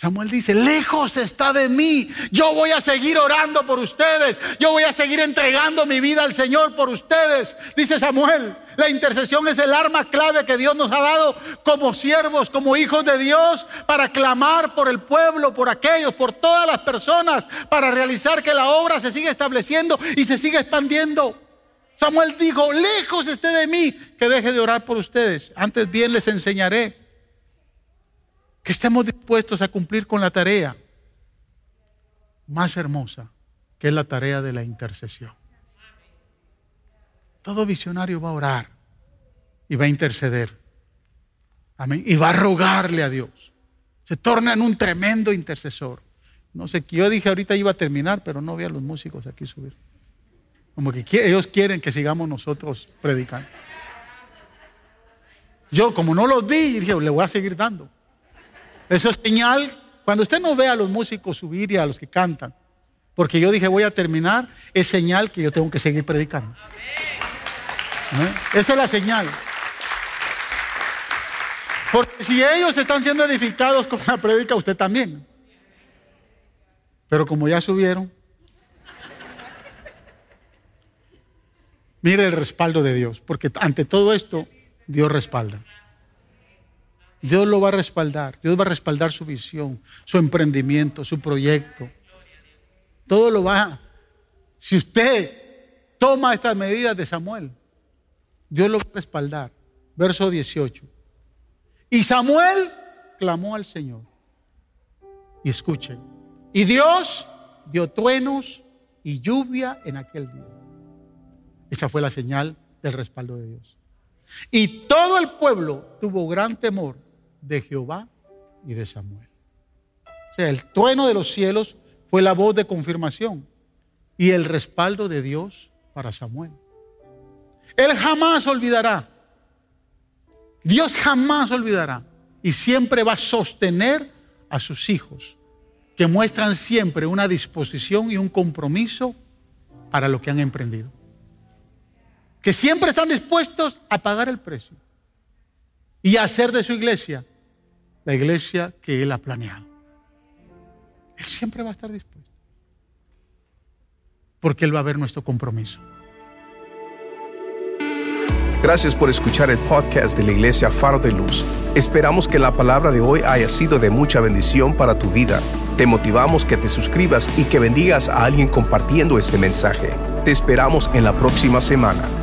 Samuel dice, lejos está de mí. Yo voy a seguir orando por ustedes. Yo voy a seguir entregando mi vida al Señor por ustedes. Dice Samuel, la intercesión es el arma clave que Dios nos ha dado como siervos, como hijos de Dios, para clamar por el pueblo, por aquellos, por todas las personas, para realizar que la obra se siga estableciendo y se siga expandiendo. Samuel dijo, lejos esté de mí que deje de orar por ustedes. Antes bien les enseñaré que estemos dispuestos a cumplir con la tarea más hermosa, que es la tarea de la intercesión. Todo visionario va a orar y va a interceder Amén. Y va a rogarle a Dios. Se torna en un tremendo intercesor. No sé, yo dije ahorita iba a terminar, pero no vi a los músicos aquí subir. Como que ellos quieren que sigamos nosotros predicando. Yo, como no los vi, dije, le voy a seguir dando. Eso es señal. Cuando usted no ve a los músicos subir y a los que cantan, porque yo dije voy a terminar, es señal que yo tengo que seguir predicando. ¿Eh? Esa es la señal. Porque si ellos están siendo edificados con la predica, usted también. Pero como ya subieron, mire el respaldo de Dios, porque ante todo esto Dios respalda. Dios lo va a respaldar, Dios va a respaldar su visión, su emprendimiento, su proyecto. Todo lo va. Si usted toma estas medidas de Samuel, Dios lo va a respaldar. Verso 18. Y Samuel clamó al Señor. Y escuchen. Y Dios dio truenos y lluvia en aquel día. Esa fue la señal del respaldo de Dios. Y todo el pueblo tuvo gran temor de Jehová y de Samuel. O sea, el trueno de los cielos fue la voz de confirmación y el respaldo de Dios para Samuel. Él jamás olvidará. Dios jamás olvidará. Y siempre va a sostener a sus hijos, que muestran siempre una disposición y un compromiso para lo que han emprendido. Que siempre están dispuestos a pagar el precio y a hacer de su iglesia la iglesia que Él ha planeado. Él siempre va a estar dispuesto. Porque Él va a ver nuestro compromiso. Gracias por escuchar el podcast de la Iglesia Faro de Luz. Esperamos que la palabra de hoy haya sido de mucha bendición para tu vida. Te motivamos que te suscribas y que bendigas a alguien compartiendo este mensaje. Te esperamos en la próxima semana.